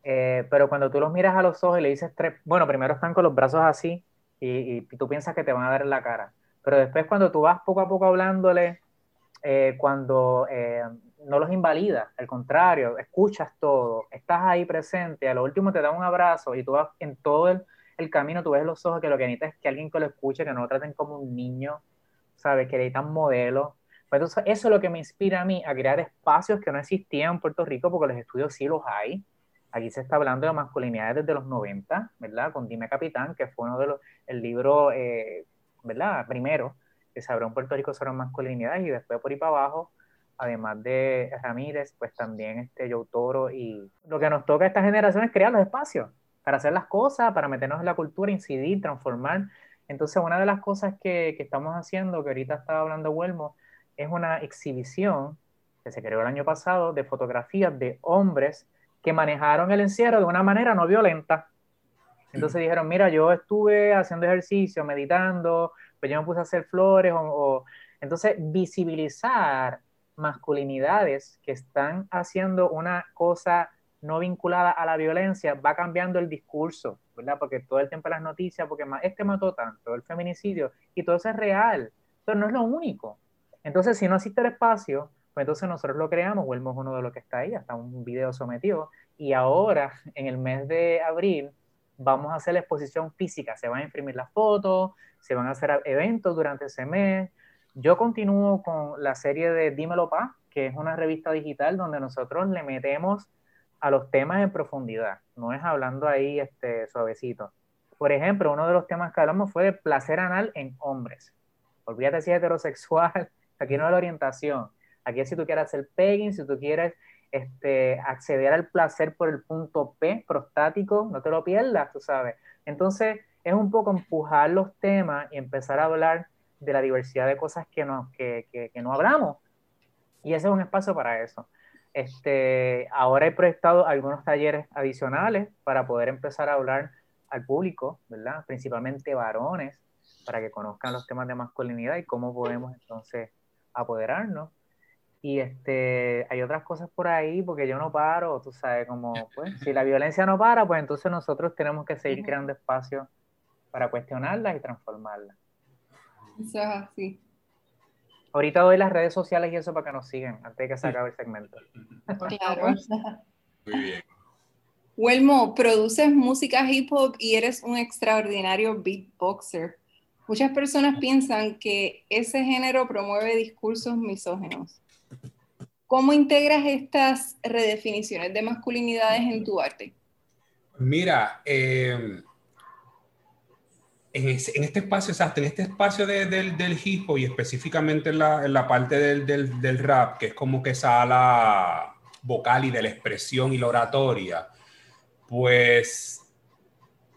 Speaker 2: eh, pero cuando tú los miras a los ojos y le dices tres, bueno, primero están con los brazos así y, y, tú piensas que te van a dar en la cara, pero después cuando tú vas poco a poco hablándole, eh, cuando eh, no los invalida, al contrario, escuchas todo, estás ahí presente, a lo último te da un abrazo y tú vas en todo el el camino, tú ves los ojos que lo que necesitas es que alguien que lo escuche, que no lo traten como un niño, ¿sabes? Que necesitan modelo. Pues entonces, eso es lo que me inspira a mí a crear espacios que no existían en Puerto Rico, porque los estudios sí los hay. Aquí se está hablando de masculinidades desde los 90, ¿verdad? Con Dime Capitán, que fue uno de los, el libro, eh, ¿verdad? Primero, que se abrió en Puerto Rico sobre masculinidades y después por ahí para abajo, además de Ramírez, pues también este Joe Toro y lo que nos toca a esta generación es crear los espacios para hacer las cosas, para meternos en la cultura, incidir, transformar. Entonces, una de las cosas que, que estamos haciendo, que ahorita estaba hablando Huelmo, es una exhibición que se creó el año pasado de fotografías de hombres que manejaron el encierro de una manera no violenta. Entonces dijeron, mira, yo estuve haciendo ejercicio, meditando, pues yo me puse a hacer flores, o, o... entonces visibilizar masculinidades que están haciendo una cosa no vinculada a la violencia, va cambiando el discurso, ¿verdad? Porque todo el tiempo las noticias, porque este mató tanto, el feminicidio, y todo eso es real, pero no es lo único. Entonces, si no existe el espacio Pues entonces nosotros lo creamos, Huelmo uno de los que está ahí, hasta un video sometido, y ahora, en el mes de abril, vamos a hacer la exposición física, se van a imprimir las fotos, se van a hacer eventos durante ese mes. Yo continúo con la serie de Dímelo Pa, que es una revista digital donde nosotros le metemos a los temas en profundidad, no es hablando ahí este, suavecito. Por ejemplo, uno de los temas que hablamos fue de placer anal en hombres. Olvídate si es heterosexual, aquí no es la orientación. Aquí es si tú quieres hacer pegging, si tú quieres este, acceder al placer por el punto P prostático, no te lo pierdas, tú sabes. Entonces, es un poco empujar los temas y empezar a hablar de la diversidad de cosas que no, que, que no hablamos. Y ese es un espacio para eso. Este, ahora he proyectado algunos talleres adicionales para poder empezar a hablar al público, ¿verdad? Principalmente varones, para que conozcan los temas de masculinidad y cómo podemos entonces apoderarnos. Y este, hay otras cosas por ahí, porque yo no paro, tú sabes, como, pues, si la violencia no para, pues entonces nosotros tenemos que seguir creando espacios para cuestionarla y transformarla.
Speaker 4: Eso es así.
Speaker 2: Ahorita doy las redes sociales y eso para que nos sigan, antes de que se acabe el segmento.
Speaker 4: Claro. Muy bien. Huelmo, produces música hip hop y eres un extraordinario beatboxer. Muchas personas piensan que ese género promueve discursos misógenos. ¿Cómo integras estas redefiniciones de masculinidades en tu arte?
Speaker 3: Mira, em, en, este espacio, exacto, en este espacio del, del hip hop y específicamente en la, parte del, del, rap, que es como que esa ala vocal y de la expresión y la oratoria, pues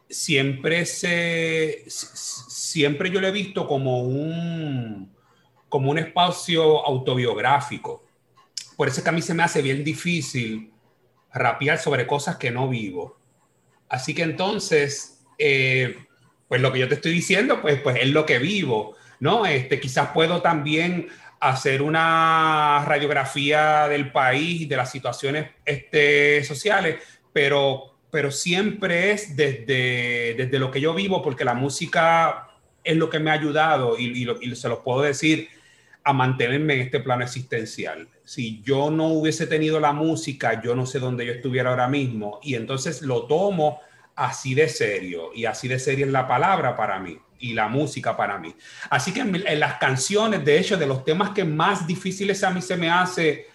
Speaker 3: siempre se, siempre yo lo he visto como un, como un espacio autobiográfico. Por eso es que a mí se me hace bien difícil rapear sobre cosas que no vivo. Así que entonces, eh, pues lo que yo te estoy diciendo, pues, pues es lo que vivo, ¿no? Este, quizás puedo también hacer una radiografía del país, de las situaciones este, sociales, pero pero siempre es desde, desde lo que yo vivo, porque la música es lo que me ha ayudado y, se los puedo decir a mantenerme en este plano existencial. Si yo no hubiese tenido la música, yo no sé dónde yo estuviera ahora mismo y entonces lo tomo así de serio y así de serio es la palabra para mí y la música para mí. Así que en, en las canciones, de hecho, de los temas que más difíciles a mí se me hace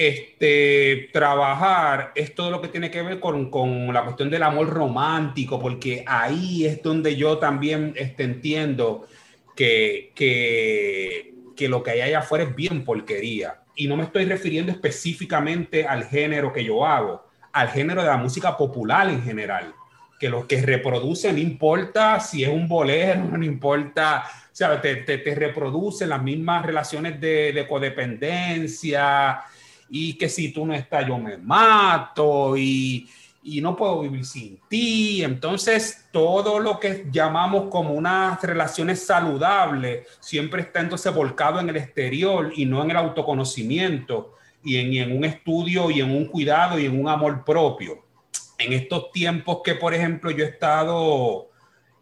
Speaker 3: este, trabajar es todo lo que tiene que ver con, con, la cuestión del amor romántico, porque ahí es donde yo también este, entiendo que, que, que lo que hay allá afuera es bien porquería. Y no me estoy refiriendo específicamente al género que yo hago, al género de la música popular en general. Que lo que reproduce no importa si es un bolero, no importa, o sea, te, te, te reproduce las mismas relaciones de, de codependencia, y que si tú no estás yo me mato y, y no puedo vivir sin ti. Entonces, todo lo que llamamos como unas relaciones saludables siempre está entonces volcado en el exterior y no en el autoconocimiento y en, y en un estudio y en un cuidado y en un amor propio. En estos tiempos que, por ejemplo, yo he estado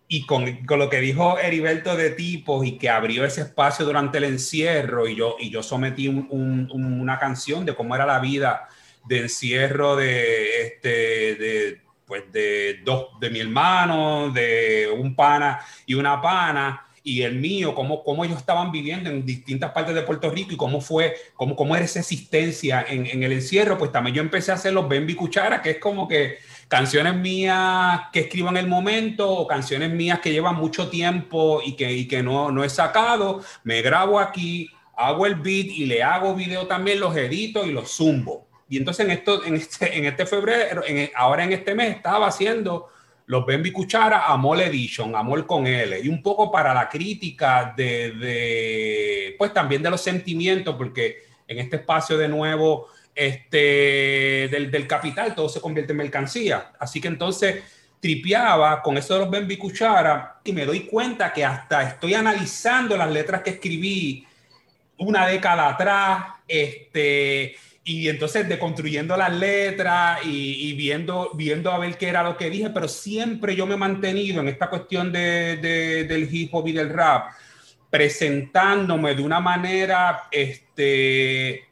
Speaker 3: y con, con, lo que dijo Heriberto de tipos y que abrió ese espacio durante el encierro y yo, y yo sometí un, una canción de cómo era la vida de encierro de, este, de, pues de dos, de mi hermano, de un pana y una pana y el mío, cómo, cómo ellos estaban viviendo en distintas partes de Puerto Rico y cómo fue, cómo, cómo era esa existencia en, en el encierro, pues también yo empecé a hacer los Bambi Cuchara, que es como que canciones mías que escribo en el momento o canciones mías que llevan mucho tiempo y que, y que no, no he sacado, me grabo aquí, hago el beat y le hago video también, los edito y los zumbo. Y entonces en, esto, en, este, en este febrero, en, ahora en este mes, estaba haciendo los Bambi Cuchara Amor Edition, Amor con L, y un poco para la crítica de, de, pues también de los sentimientos, porque en este espacio de nuevo este, del, del, capital, todo se convierte en mercancía. Así que entonces tripeaba con eso de los Bambi Cuchara y me doy cuenta que hasta estoy analizando las letras que escribí una década atrás, este, y entonces deconstruyendo las letras y, y, viendo, viendo a ver qué era lo que dije, pero siempre yo me he mantenido en esta cuestión de, de, del hip hop y del rap, presentándome de una manera, este,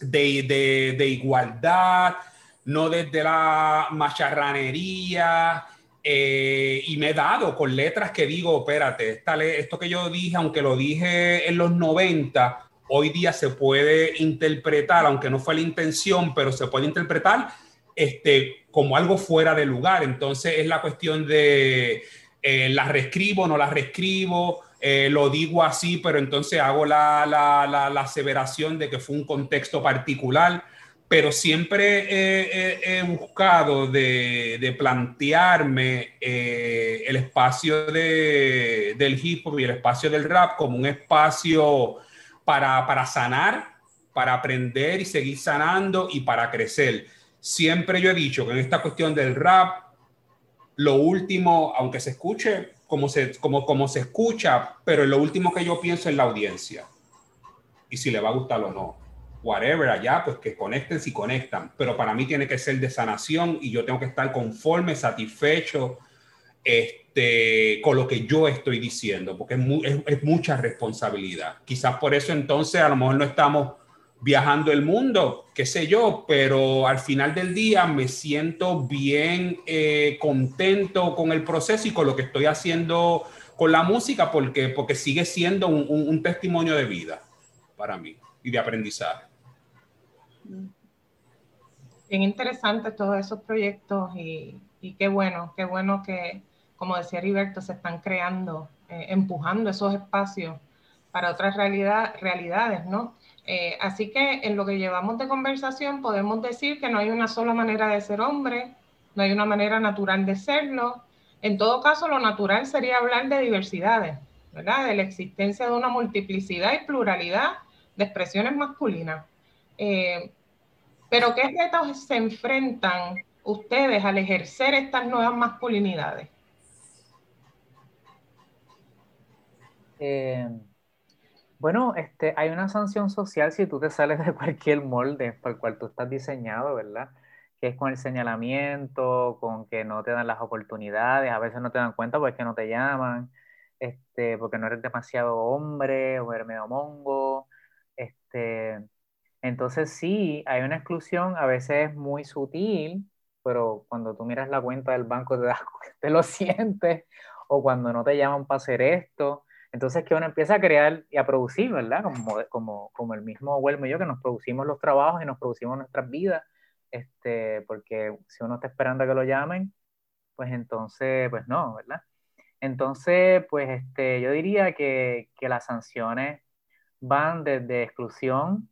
Speaker 3: de, igualdad, no desde la macharranería. Eh, y me he dado con letras que digo, espérate, esto que yo dije, aunque lo dije en los 90, hoy día se puede interpretar, aunque no fue la intención, pero se puede interpretar este, como algo fuera de lugar. Entonces es la cuestión de eh, las reescribo, no las reescribo, eh, lo digo así, pero entonces hago la, la, la, aseveración de que fue un contexto particular, pero siempre he, buscado de, de plantearme eh, el espacio de, del hip hop y el espacio del rap como un espacio para, para sanar, para aprender y seguir sanando y para crecer. Siempre yo he dicho que en esta cuestión del rap, lo último, aunque se escuche como se, como, como se escucha, pero lo último que yo pienso es la audiencia. Y si le va a gustar o no. Whatever allá, pues que conecten si conectan. Pero para mí tiene que ser de sanación y yo tengo que estar conforme, satisfecho este, con lo que yo estoy diciendo, porque es, es mucha responsabilidad. Quizás por eso entonces a lo mejor no estamos viajando el mundo, qué sé yo, pero al final del día me siento bien eh, contento con el proceso y con lo que estoy haciendo con la música, porque, porque sigue siendo un, testimonio de vida para mí y de aprendizaje.
Speaker 1: Bien interesante todos esos proyectos y, qué bueno, qué bueno que, como decía Heriberto, se están creando, eh, empujando esos espacios para otras realidad, realidades, ¿no? Eh, así que en lo que llevamos de conversación podemos decir que no hay una sola manera de ser hombre, no hay una manera natural de serlo. En todo caso, lo natural sería hablar de diversidades, ¿verdad? De la existencia de una multiplicidad y pluralidad de expresiones masculinas. Eh, pero ¿qué retos se enfrentan ustedes al ejercer estas nuevas masculinidades?
Speaker 2: Eh, bueno, este, hay una sanción social si tú te sales de cualquier molde por el cual tú estás diseñado, ¿verdad? Que es con el señalamiento, con que no te dan las oportunidades, a veces no te dan cuenta porque no te llaman, este, porque no eres demasiado hombre o eres medio mongo. Este, entonces sí, hay una exclusión, a veces muy sutil, pero cuando tú miras la cuenta del banco te, das, te lo sientes, o cuando no te llaman para hacer esto entonces que uno empieza a crear y a producir, ¿verdad? Como, como, como el mismo Huelmo y yo, que nos producimos los trabajos y nos producimos nuestras vidas, este, porque si uno está esperando a que lo llamen, pues entonces, pues no, ¿verdad? Entonces, pues este, yo diría que, que las sanciones van desde exclusión,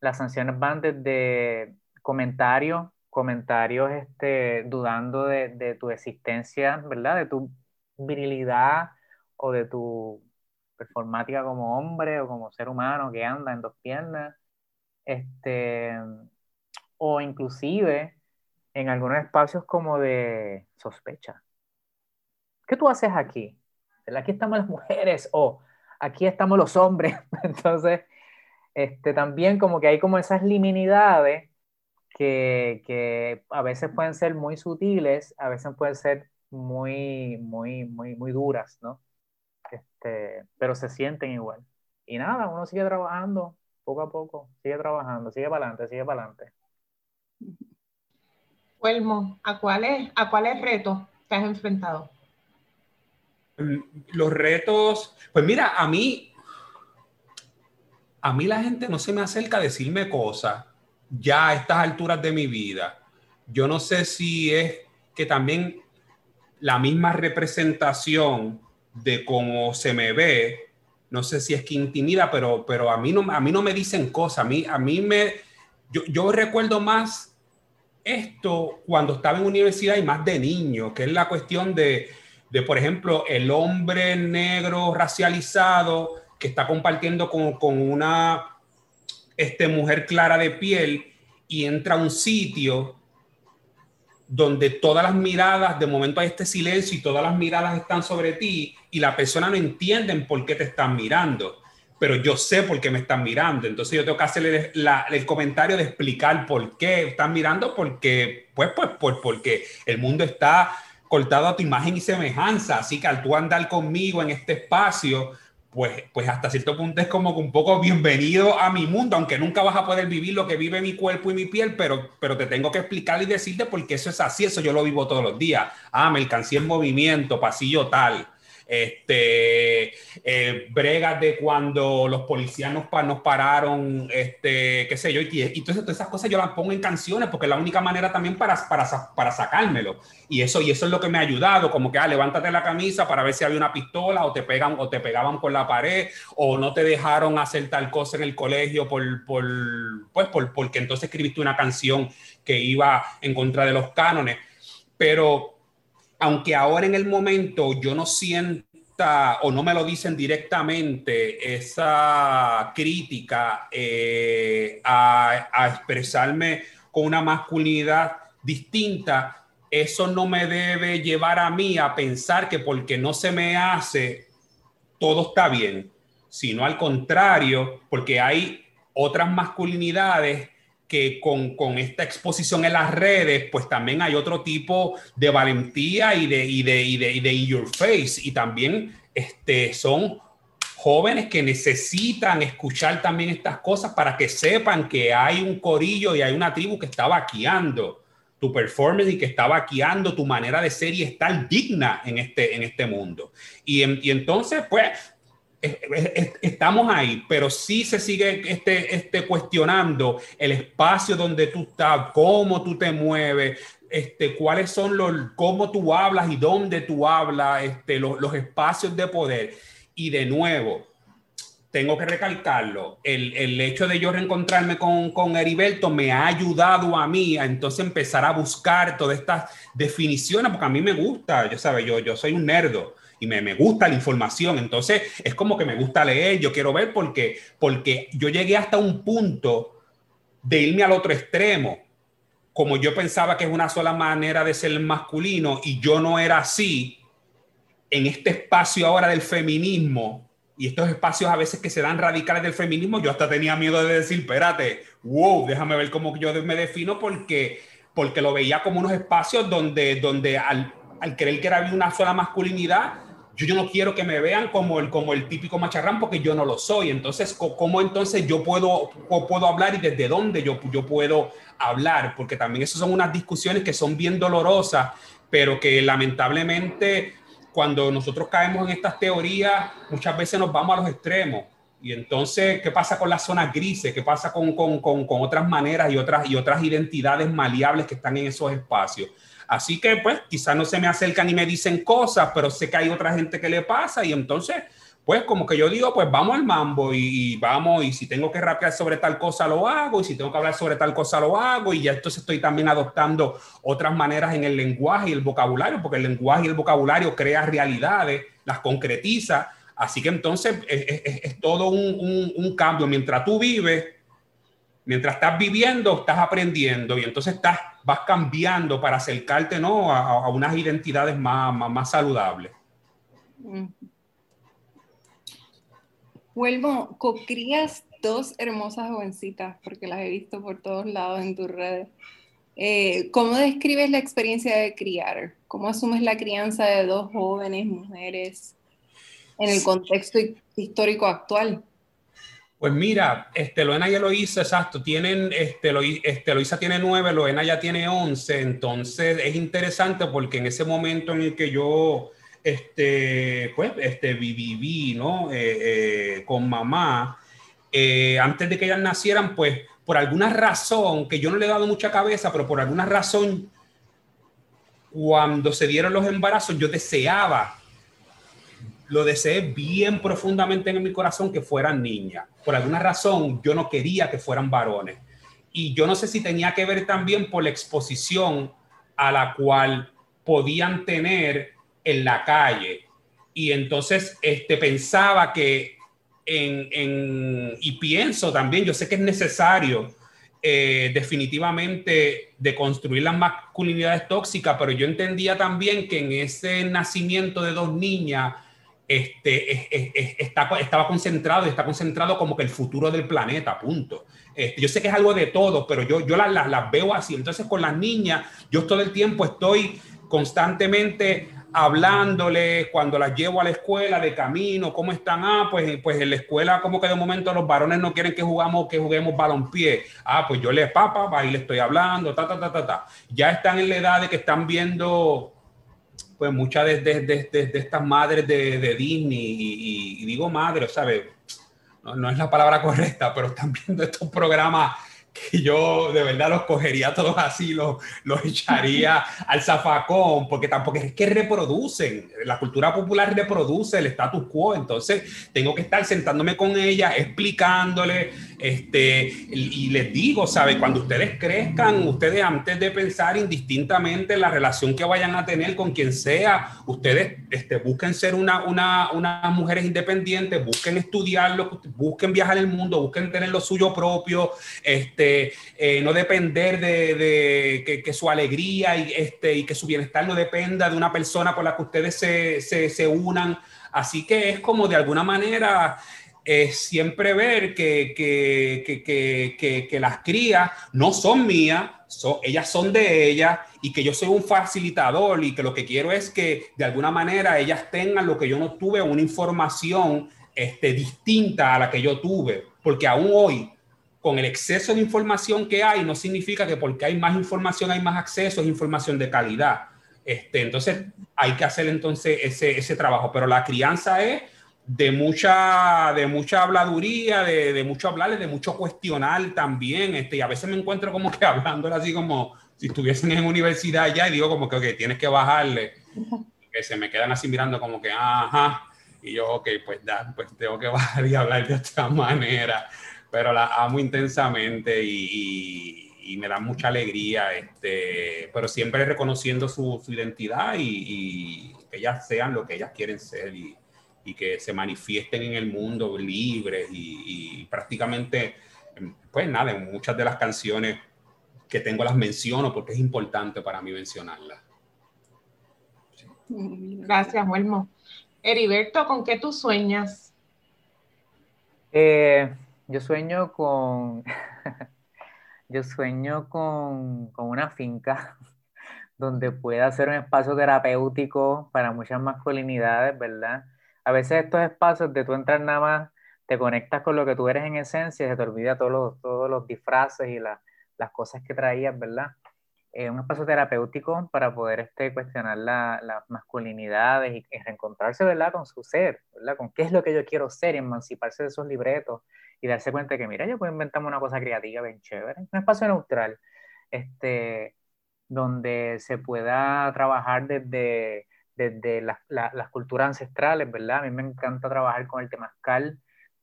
Speaker 2: las sanciones van desde comentarios, comentarios este, dudando de, de tu existencia, ¿verdad? De tu virilidad, o de tu performática como hombre o como ser humano que anda en dos piernas, este, o inclusive en algunos espacios como de sospecha. ¿Qué tú haces aquí? Aquí estamos las mujeres o aquí estamos los hombres. Entonces, este, también como que hay como esas liminidades que, que a veces pueden ser muy sutiles, a veces pueden ser muy, muy, muy, muy duras, ¿no? Este, pero se sienten igual. Y nada, uno sigue trabajando poco a poco, sigue trabajando, sigue para adelante, sigue para adelante.
Speaker 1: Huelmo, ¿a cuáles, ¿a cuáles retos te has enfrentado?
Speaker 3: Mm, los retos, pues mira, a mí, a mí la gente no se me acerca a decirme cosas ya a estas alturas de mi vida. Yo no sé si es que también la misma representación de cómo se me ve, no sé si es que intimida, pero, pero a, mí no, a mí no me dicen cosas, a mí, a mí me, yo, yo recuerdo más esto cuando estaba en universidad y más de niño, que es la cuestión de, de por ejemplo, el hombre negro racializado que está compartiendo con, con una este, mujer clara de piel y entra a un sitio donde todas las miradas, de momento hay este silencio y todas las miradas están sobre ti y la persona no entiende por qué te están mirando, pero yo sé por qué me están mirando, entonces yo tengo que hacerle el comentario de explicar por qué están mirando, porque, pues, pues, pues, porque el mundo está cortado a tu imagen y semejanza, así que al tú andar conmigo en este espacio, pues, pues hasta cierto punto es como un poco bienvenido a mi mundo, aunque nunca vas a poder vivir lo que vive mi cuerpo y mi piel, pero, pero te tengo que explicar y decirte porque eso es así, eso yo lo vivo todos los días. Ah, mercancía en movimiento, pasillo tal este, eh, bregas de cuando los policías nos, nos pararon, este, qué sé yo, y, y todas esas cosas yo las pongo en canciones porque es la única manera también para, para, sacármelo. Y eso, y eso es lo que me ha ayudado, como que, ah, levántate la camisa para ver si había una pistola o te, pegan, o te pegaban por la pared o no te dejaron hacer tal cosa en el colegio por, por, pues, por, porque entonces escribiste una canción que iba en contra de los cánones. Pero aunque ahora en el momento yo no sienta o no me lo dicen directamente esa crítica eh, a, a, expresarme con una masculinidad distinta, eso no me debe llevar a mí a pensar que porque no se me hace, todo está bien, sino al contrario, porque hay otras masculinidades que con, con, esta exposición en las redes, pues también hay otro tipo de valentía y de, y de, y de, y in your face. Y también este, son jóvenes que necesitan escuchar también estas cosas para que sepan que hay un corillo y hay una tribu que está vaqueando tu performance y que está vaqueando tu manera de ser y estar digna en este, en este mundo. Y entonces, pues, estamos ahí, pero sí se sigue este, este cuestionando el espacio donde tú estás, cómo tú te mueves, este, cuáles son los, cómo tú hablas y dónde tú hablas, este, los, los espacios de poder. Y de nuevo, tengo que recalcarlo, el, el, hecho de yo reencontrarme con, con Heriberto me ha ayudado a mí a entonces empezar a buscar todas estas definiciones, porque a mí me gusta, yo sabe, yo, yo soy un nerdo y me, me, gusta la información. Entonces es como que me gusta leer, yo quiero ver porque, porque yo llegué hasta un punto de irme al otro extremo. Como yo pensaba que es una sola manera de ser masculino y yo no era así, en este espacio ahora del feminismo y estos espacios a veces que se dan radicales del feminismo, yo hasta tenía miedo de decir, espérate, wow, déjame ver cómo yo me defino porque, porque lo veía como unos espacios donde, donde al, al creer que era una sola masculinidad, yo, no quiero que me vean como el, como el típico macharrán porque yo no lo soy. Entonces, ¿cómo entonces yo puedo, puedo hablar y desde dónde yo, yo puedo hablar? Porque también esas son unas discusiones que son bien dolorosas, pero que lamentablemente cuando nosotros caemos en estas teorías, muchas veces nos vamos a los extremos. Y entonces, ¿qué pasa con las zonas grises? ¿Qué pasa con, con, con, con otras maneras y otras, y otras identidades maleables que están en esos espacios? Así que pues quizás no se me acercan y me dicen cosas, pero sé que hay otra gente que le pasa y entonces pues como que yo digo, pues vamos al mambo y, vamos, y si tengo que rapear sobre tal cosa lo hago, y si tengo que hablar sobre tal cosa lo hago, y ya entonces estoy también adoptando otras maneras en el lenguaje y el vocabulario, porque el lenguaje y el vocabulario crea realidades, las concretiza, así que entonces es, todo un, un, un cambio, mientras tú vives, mientras estás viviendo, estás aprendiendo, y entonces estás vas cambiando para acercarte ¿no? a, a unas identidades más, más, más saludables.
Speaker 4: Vuelvo, cocrías dos hermosas jovencitas, porque las he visto por todos lados en tus redes. Eh, ¿Cómo describes la experiencia de criar? ¿Cómo asumes la crianza de dos jóvenes mujeres en el contexto histórico actual?
Speaker 3: Pues mira, este, Loena y Eloísa, exacto, tienen, este, Lo, este, Eloísa tiene nueve, Loena ya tiene once, entonces es interesante porque en ese momento en el que yo, este, pues, este, viví, ¿no? Eh, eh, con mamá, eh, antes de que ellas nacieran, pues, por alguna razón, que yo no le he dado mucha cabeza, pero por alguna razón, cuando se dieron los embarazos, yo deseaba lo deseé bien profundamente en mi corazón que fueran niñas. Por alguna razón yo no quería que fueran varones. Y yo no sé si tenía que ver también por la exposición a la cual podían tener en la calle. Y entonces este, pensaba que en, en, y pienso también, yo sé que es necesario eh, definitivamente de construir las masculinidades tóxicas, pero yo entendía también que en ese nacimiento de dos niñas, este, estaba concentrado y está concentrado como que el futuro del planeta, punto. Este, yo sé que es algo de todo, pero yo, yo las, veo así. Entonces con las niñas, yo todo el tiempo estoy constantemente hablándole cuando las llevo a la escuela de camino, cómo están, ah, pues, pues en la escuela como que de momento los varones no quieren que jugamos, que juguemos balonpié, ah, pues yo le papa, ahí le estoy hablando, ta, ta, ta, ta, ta. Ya están en la edad de que están viendo, pues muchas de, de, de, estas madres de, Disney, y, digo madre, ¿sabes? No, no es la palabra correcta, pero están viendo estos programas que yo de verdad los cogería todos así, los, los echaría al zafacón, porque tampoco es que reproducen, la cultura popular reproduce el status quo, entonces tengo que estar sentándome con ella, explicándole, este, y, les digo, ¿sabe? Cuando ustedes crezcan, ustedes antes de pensar indistintamente en la relación que vayan a tener con quien sea, ustedes este, busquen ser una, una, unas mujeres independientes, busquen estudiarlo, busquen viajar el mundo, busquen tener lo suyo propio, este, eh, no depender de, que, su alegría y, este, y que su bienestar no dependa de una persona con la que ustedes se, se, se unan. Así que es como de alguna manera es siempre ver que, que, las crías no son mías, son, ellas son de ellas y que yo soy un facilitador y que lo que quiero es que de alguna manera ellas tengan lo que yo no tuve, una información este, distinta a la que yo tuve, porque aún hoy con el exceso de información que hay, no significa que porque hay más información hay más acceso, es información de calidad. Este, entonces hay que hacer entonces ese, ese trabajo, pero la crianza es de mucha, de mucha habladuría, de, de mucho hablar, de mucho cuestionar también. Este, y a veces me encuentro como que hablando así como si estuviesen en universidad ya y digo como que, ok, tienes que bajarle. Que se me quedan así mirando como que, ajá. Y yo, ok, pues ya, pues tengo que bajar y hablar de otra manera. Pero la amo intensamente y, y, me da mucha alegría, este, pero siempre reconociendo su, su identidad y, y, que ellas sean lo que ellas quieren ser. Y, y que se manifiesten en el mundo libres y, prácticamente, pues nada, en muchas de las canciones que tengo las menciono porque es importante para mí mencionarlas.
Speaker 1: Gracias, Huelmo. Heriberto, ¿con qué tú sueñas?
Speaker 2: Eh, yo sueño con, yo sueño con, con, una finca donde pueda ser un espacio terapéutico para muchas masculinidades, ¿verdad? A veces estos espacios de tú entrar nada más, te conectas con lo que tú eres en esencia, se te olvida todos los, todos los disfraces y las cosas que traías, ¿verdad? Es un espacio terapéutico para poder este, cuestionar las la masculinidades y, reencontrarse, ¿verdad? Con su ser, ¿verdad? Con qué es lo que yo quiero ser y emanciparse de esos libretos y darse cuenta de que, mira, yo puedo inventarme una cosa creativa bien chévere. Un espacio neutral, este, donde se pueda trabajar desde desde las culturas ancestrales, ¿verdad? A mí me encanta trabajar con el temazcal.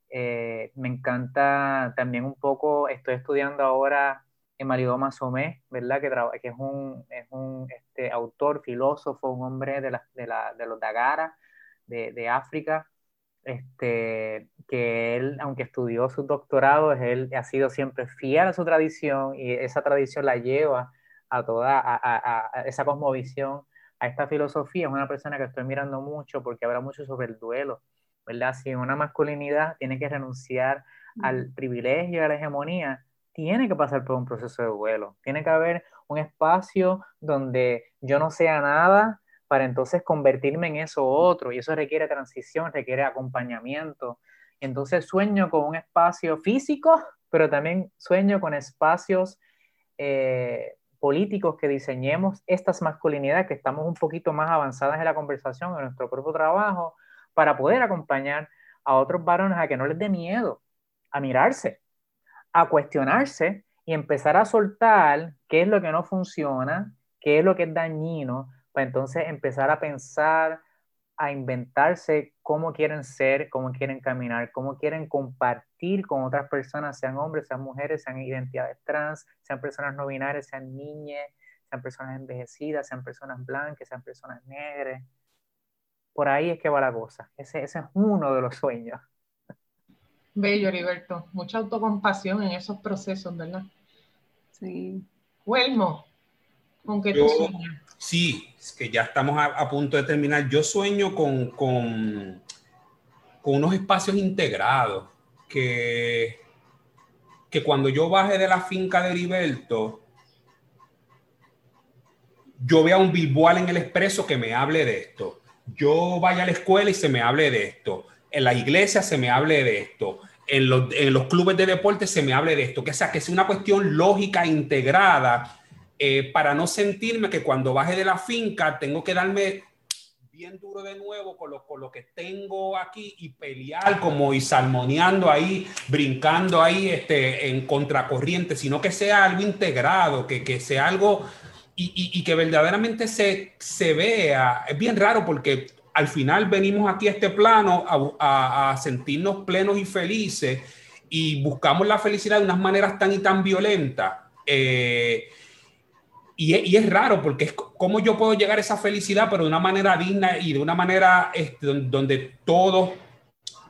Speaker 2: Eh, me encanta también un poco, estoy estudiando ahora en Marido Masomé, ¿verdad? Que, que es un, es un este, autor, filósofo, un hombre de, la, de, la, de los Dagara, de, de, África, este, que él, aunque estudió su doctorado, él ha sido siempre fiel a su tradición y esa tradición la lleva a toda a, a, a esa cosmovisión a esta filosofía, es una persona que estoy mirando mucho porque habla mucho sobre el duelo, ¿verdad? Si una masculinidad tiene que renunciar al privilegio a la hegemonía, tiene que pasar por un proceso de duelo, tiene que haber un espacio donde yo no sea nada para entonces convertirme en eso otro, y eso requiere transición, requiere acompañamiento. Entonces sueño con un espacio físico, pero también sueño con espacios eh, políticos que diseñemos estas masculinidades, que estamos un poquito más avanzadas en la conversación, en nuestro propio trabajo, para poder acompañar a otros varones a que no les dé miedo, a mirarse, a cuestionarse y empezar a soltar qué es lo que no funciona, qué es lo que es dañino, para entonces empezar a pensar a inventarse cómo quieren ser, cómo quieren caminar, cómo quieren compartir con otras personas, sean hombres, sean mujeres, sean identidades trans, sean personas no binarias, sean niñas, sean personas envejecidas, sean personas blancas, sean personas negras. Por ahí es que va la cosa. Ese, ese es uno de los sueños.
Speaker 1: Bello, Heriberto. Mucha autocompasión en esos procesos, ¿verdad?
Speaker 4: Sí.
Speaker 1: Huelmo, ¿con qué tú sueñas?
Speaker 3: Sí, es que ya estamos a, punto de terminar. Yo sueño con, con, con, unos espacios integrados que, que cuando yo baje de la finca de Heriberto, yo vea un billboard en el expreso que me hable de esto. Yo vaya a la escuela y se me hable de esto. En la iglesia se me hable de esto. En los, en los clubes de deporte se me hable de esto. Que sea, que sea una cuestión lógica, integrada, eh, para no sentirme que cuando baje de la finca tengo que darme bien duro de nuevo con lo, con lo que tengo aquí y pelear como y salmoneando ahí, brincando ahí este, en contracorriente, sino que sea algo integrado, que, que sea algo y, y, que verdaderamente se, se vea. Es bien raro porque al final venimos aquí a este plano a, a, sentirnos plenos y felices y buscamos la felicidad de unas maneras tan y tan violentas. Eh, y, es raro porque es cómo yo puedo llegar a esa felicidad, pero de una manera digna y de una manera este, donde todos,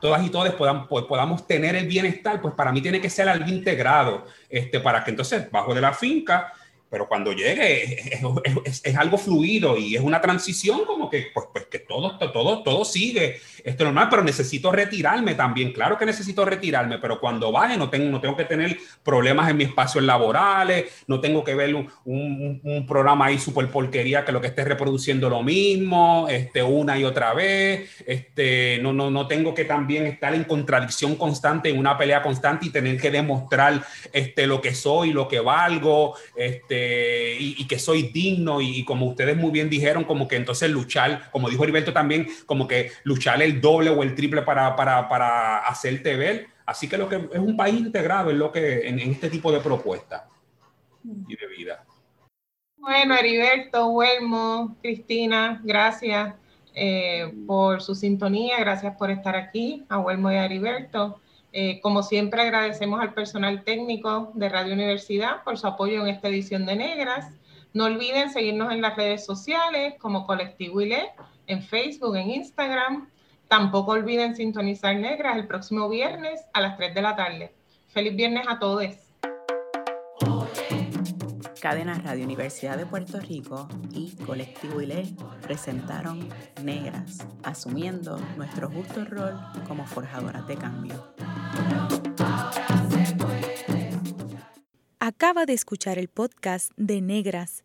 Speaker 3: todas y todos podamos, pues, podamos tener el bienestar, pues para mí tiene que ser algo integrado, este, para que entonces bajo de la finca pero cuando llegue es, algo fluido y es una transición como que, pues, pues que todo, todo, todo sigue esto normal, pero necesito retirarme también. Claro que necesito retirarme, pero cuando baje no tengo, no tengo que tener problemas en mis espacios laborales, no tengo que ver un, un, programa ahí súper porquería que lo que esté reproduciendo lo mismo, este, una y otra vez, este, no, no, no tengo que también estar en contradicción constante, en una pelea constante y tener que demostrar este, lo que soy, lo que valgo, este, y, que soy digno y, como ustedes muy bien dijeron, como que entonces luchar, como dijo Heriberto también, como que luchar el doble o el triple para, para, para hacerte ver. Así que lo que es un país integrado en, lo que, en, este tipo de propuestas y de vida.
Speaker 1: Bueno, Heriberto, Huelmo, Cristina, gracias eh, por su sintonía, gracias por estar aquí, a Huelmo y a Heriberto. Eh, como siempre, agradecemos al personal técnico de Radio Universidad por su apoyo en esta edición de Negras. No olviden seguirnos en las redes sociales como Colectivo ILE, en Facebook, en Instagram. Tampoco olviden sintonizar Negras el próximo viernes a las 3 de la tarde. Feliz viernes a todos.
Speaker 5: Cadena Radio Universidad de Puerto Rico y Colectivo ILE presentaron Negras, asumiendo nuestro justo rol como forjadoras de cambio.
Speaker 6: Acaba de escuchar el podcast de Negras.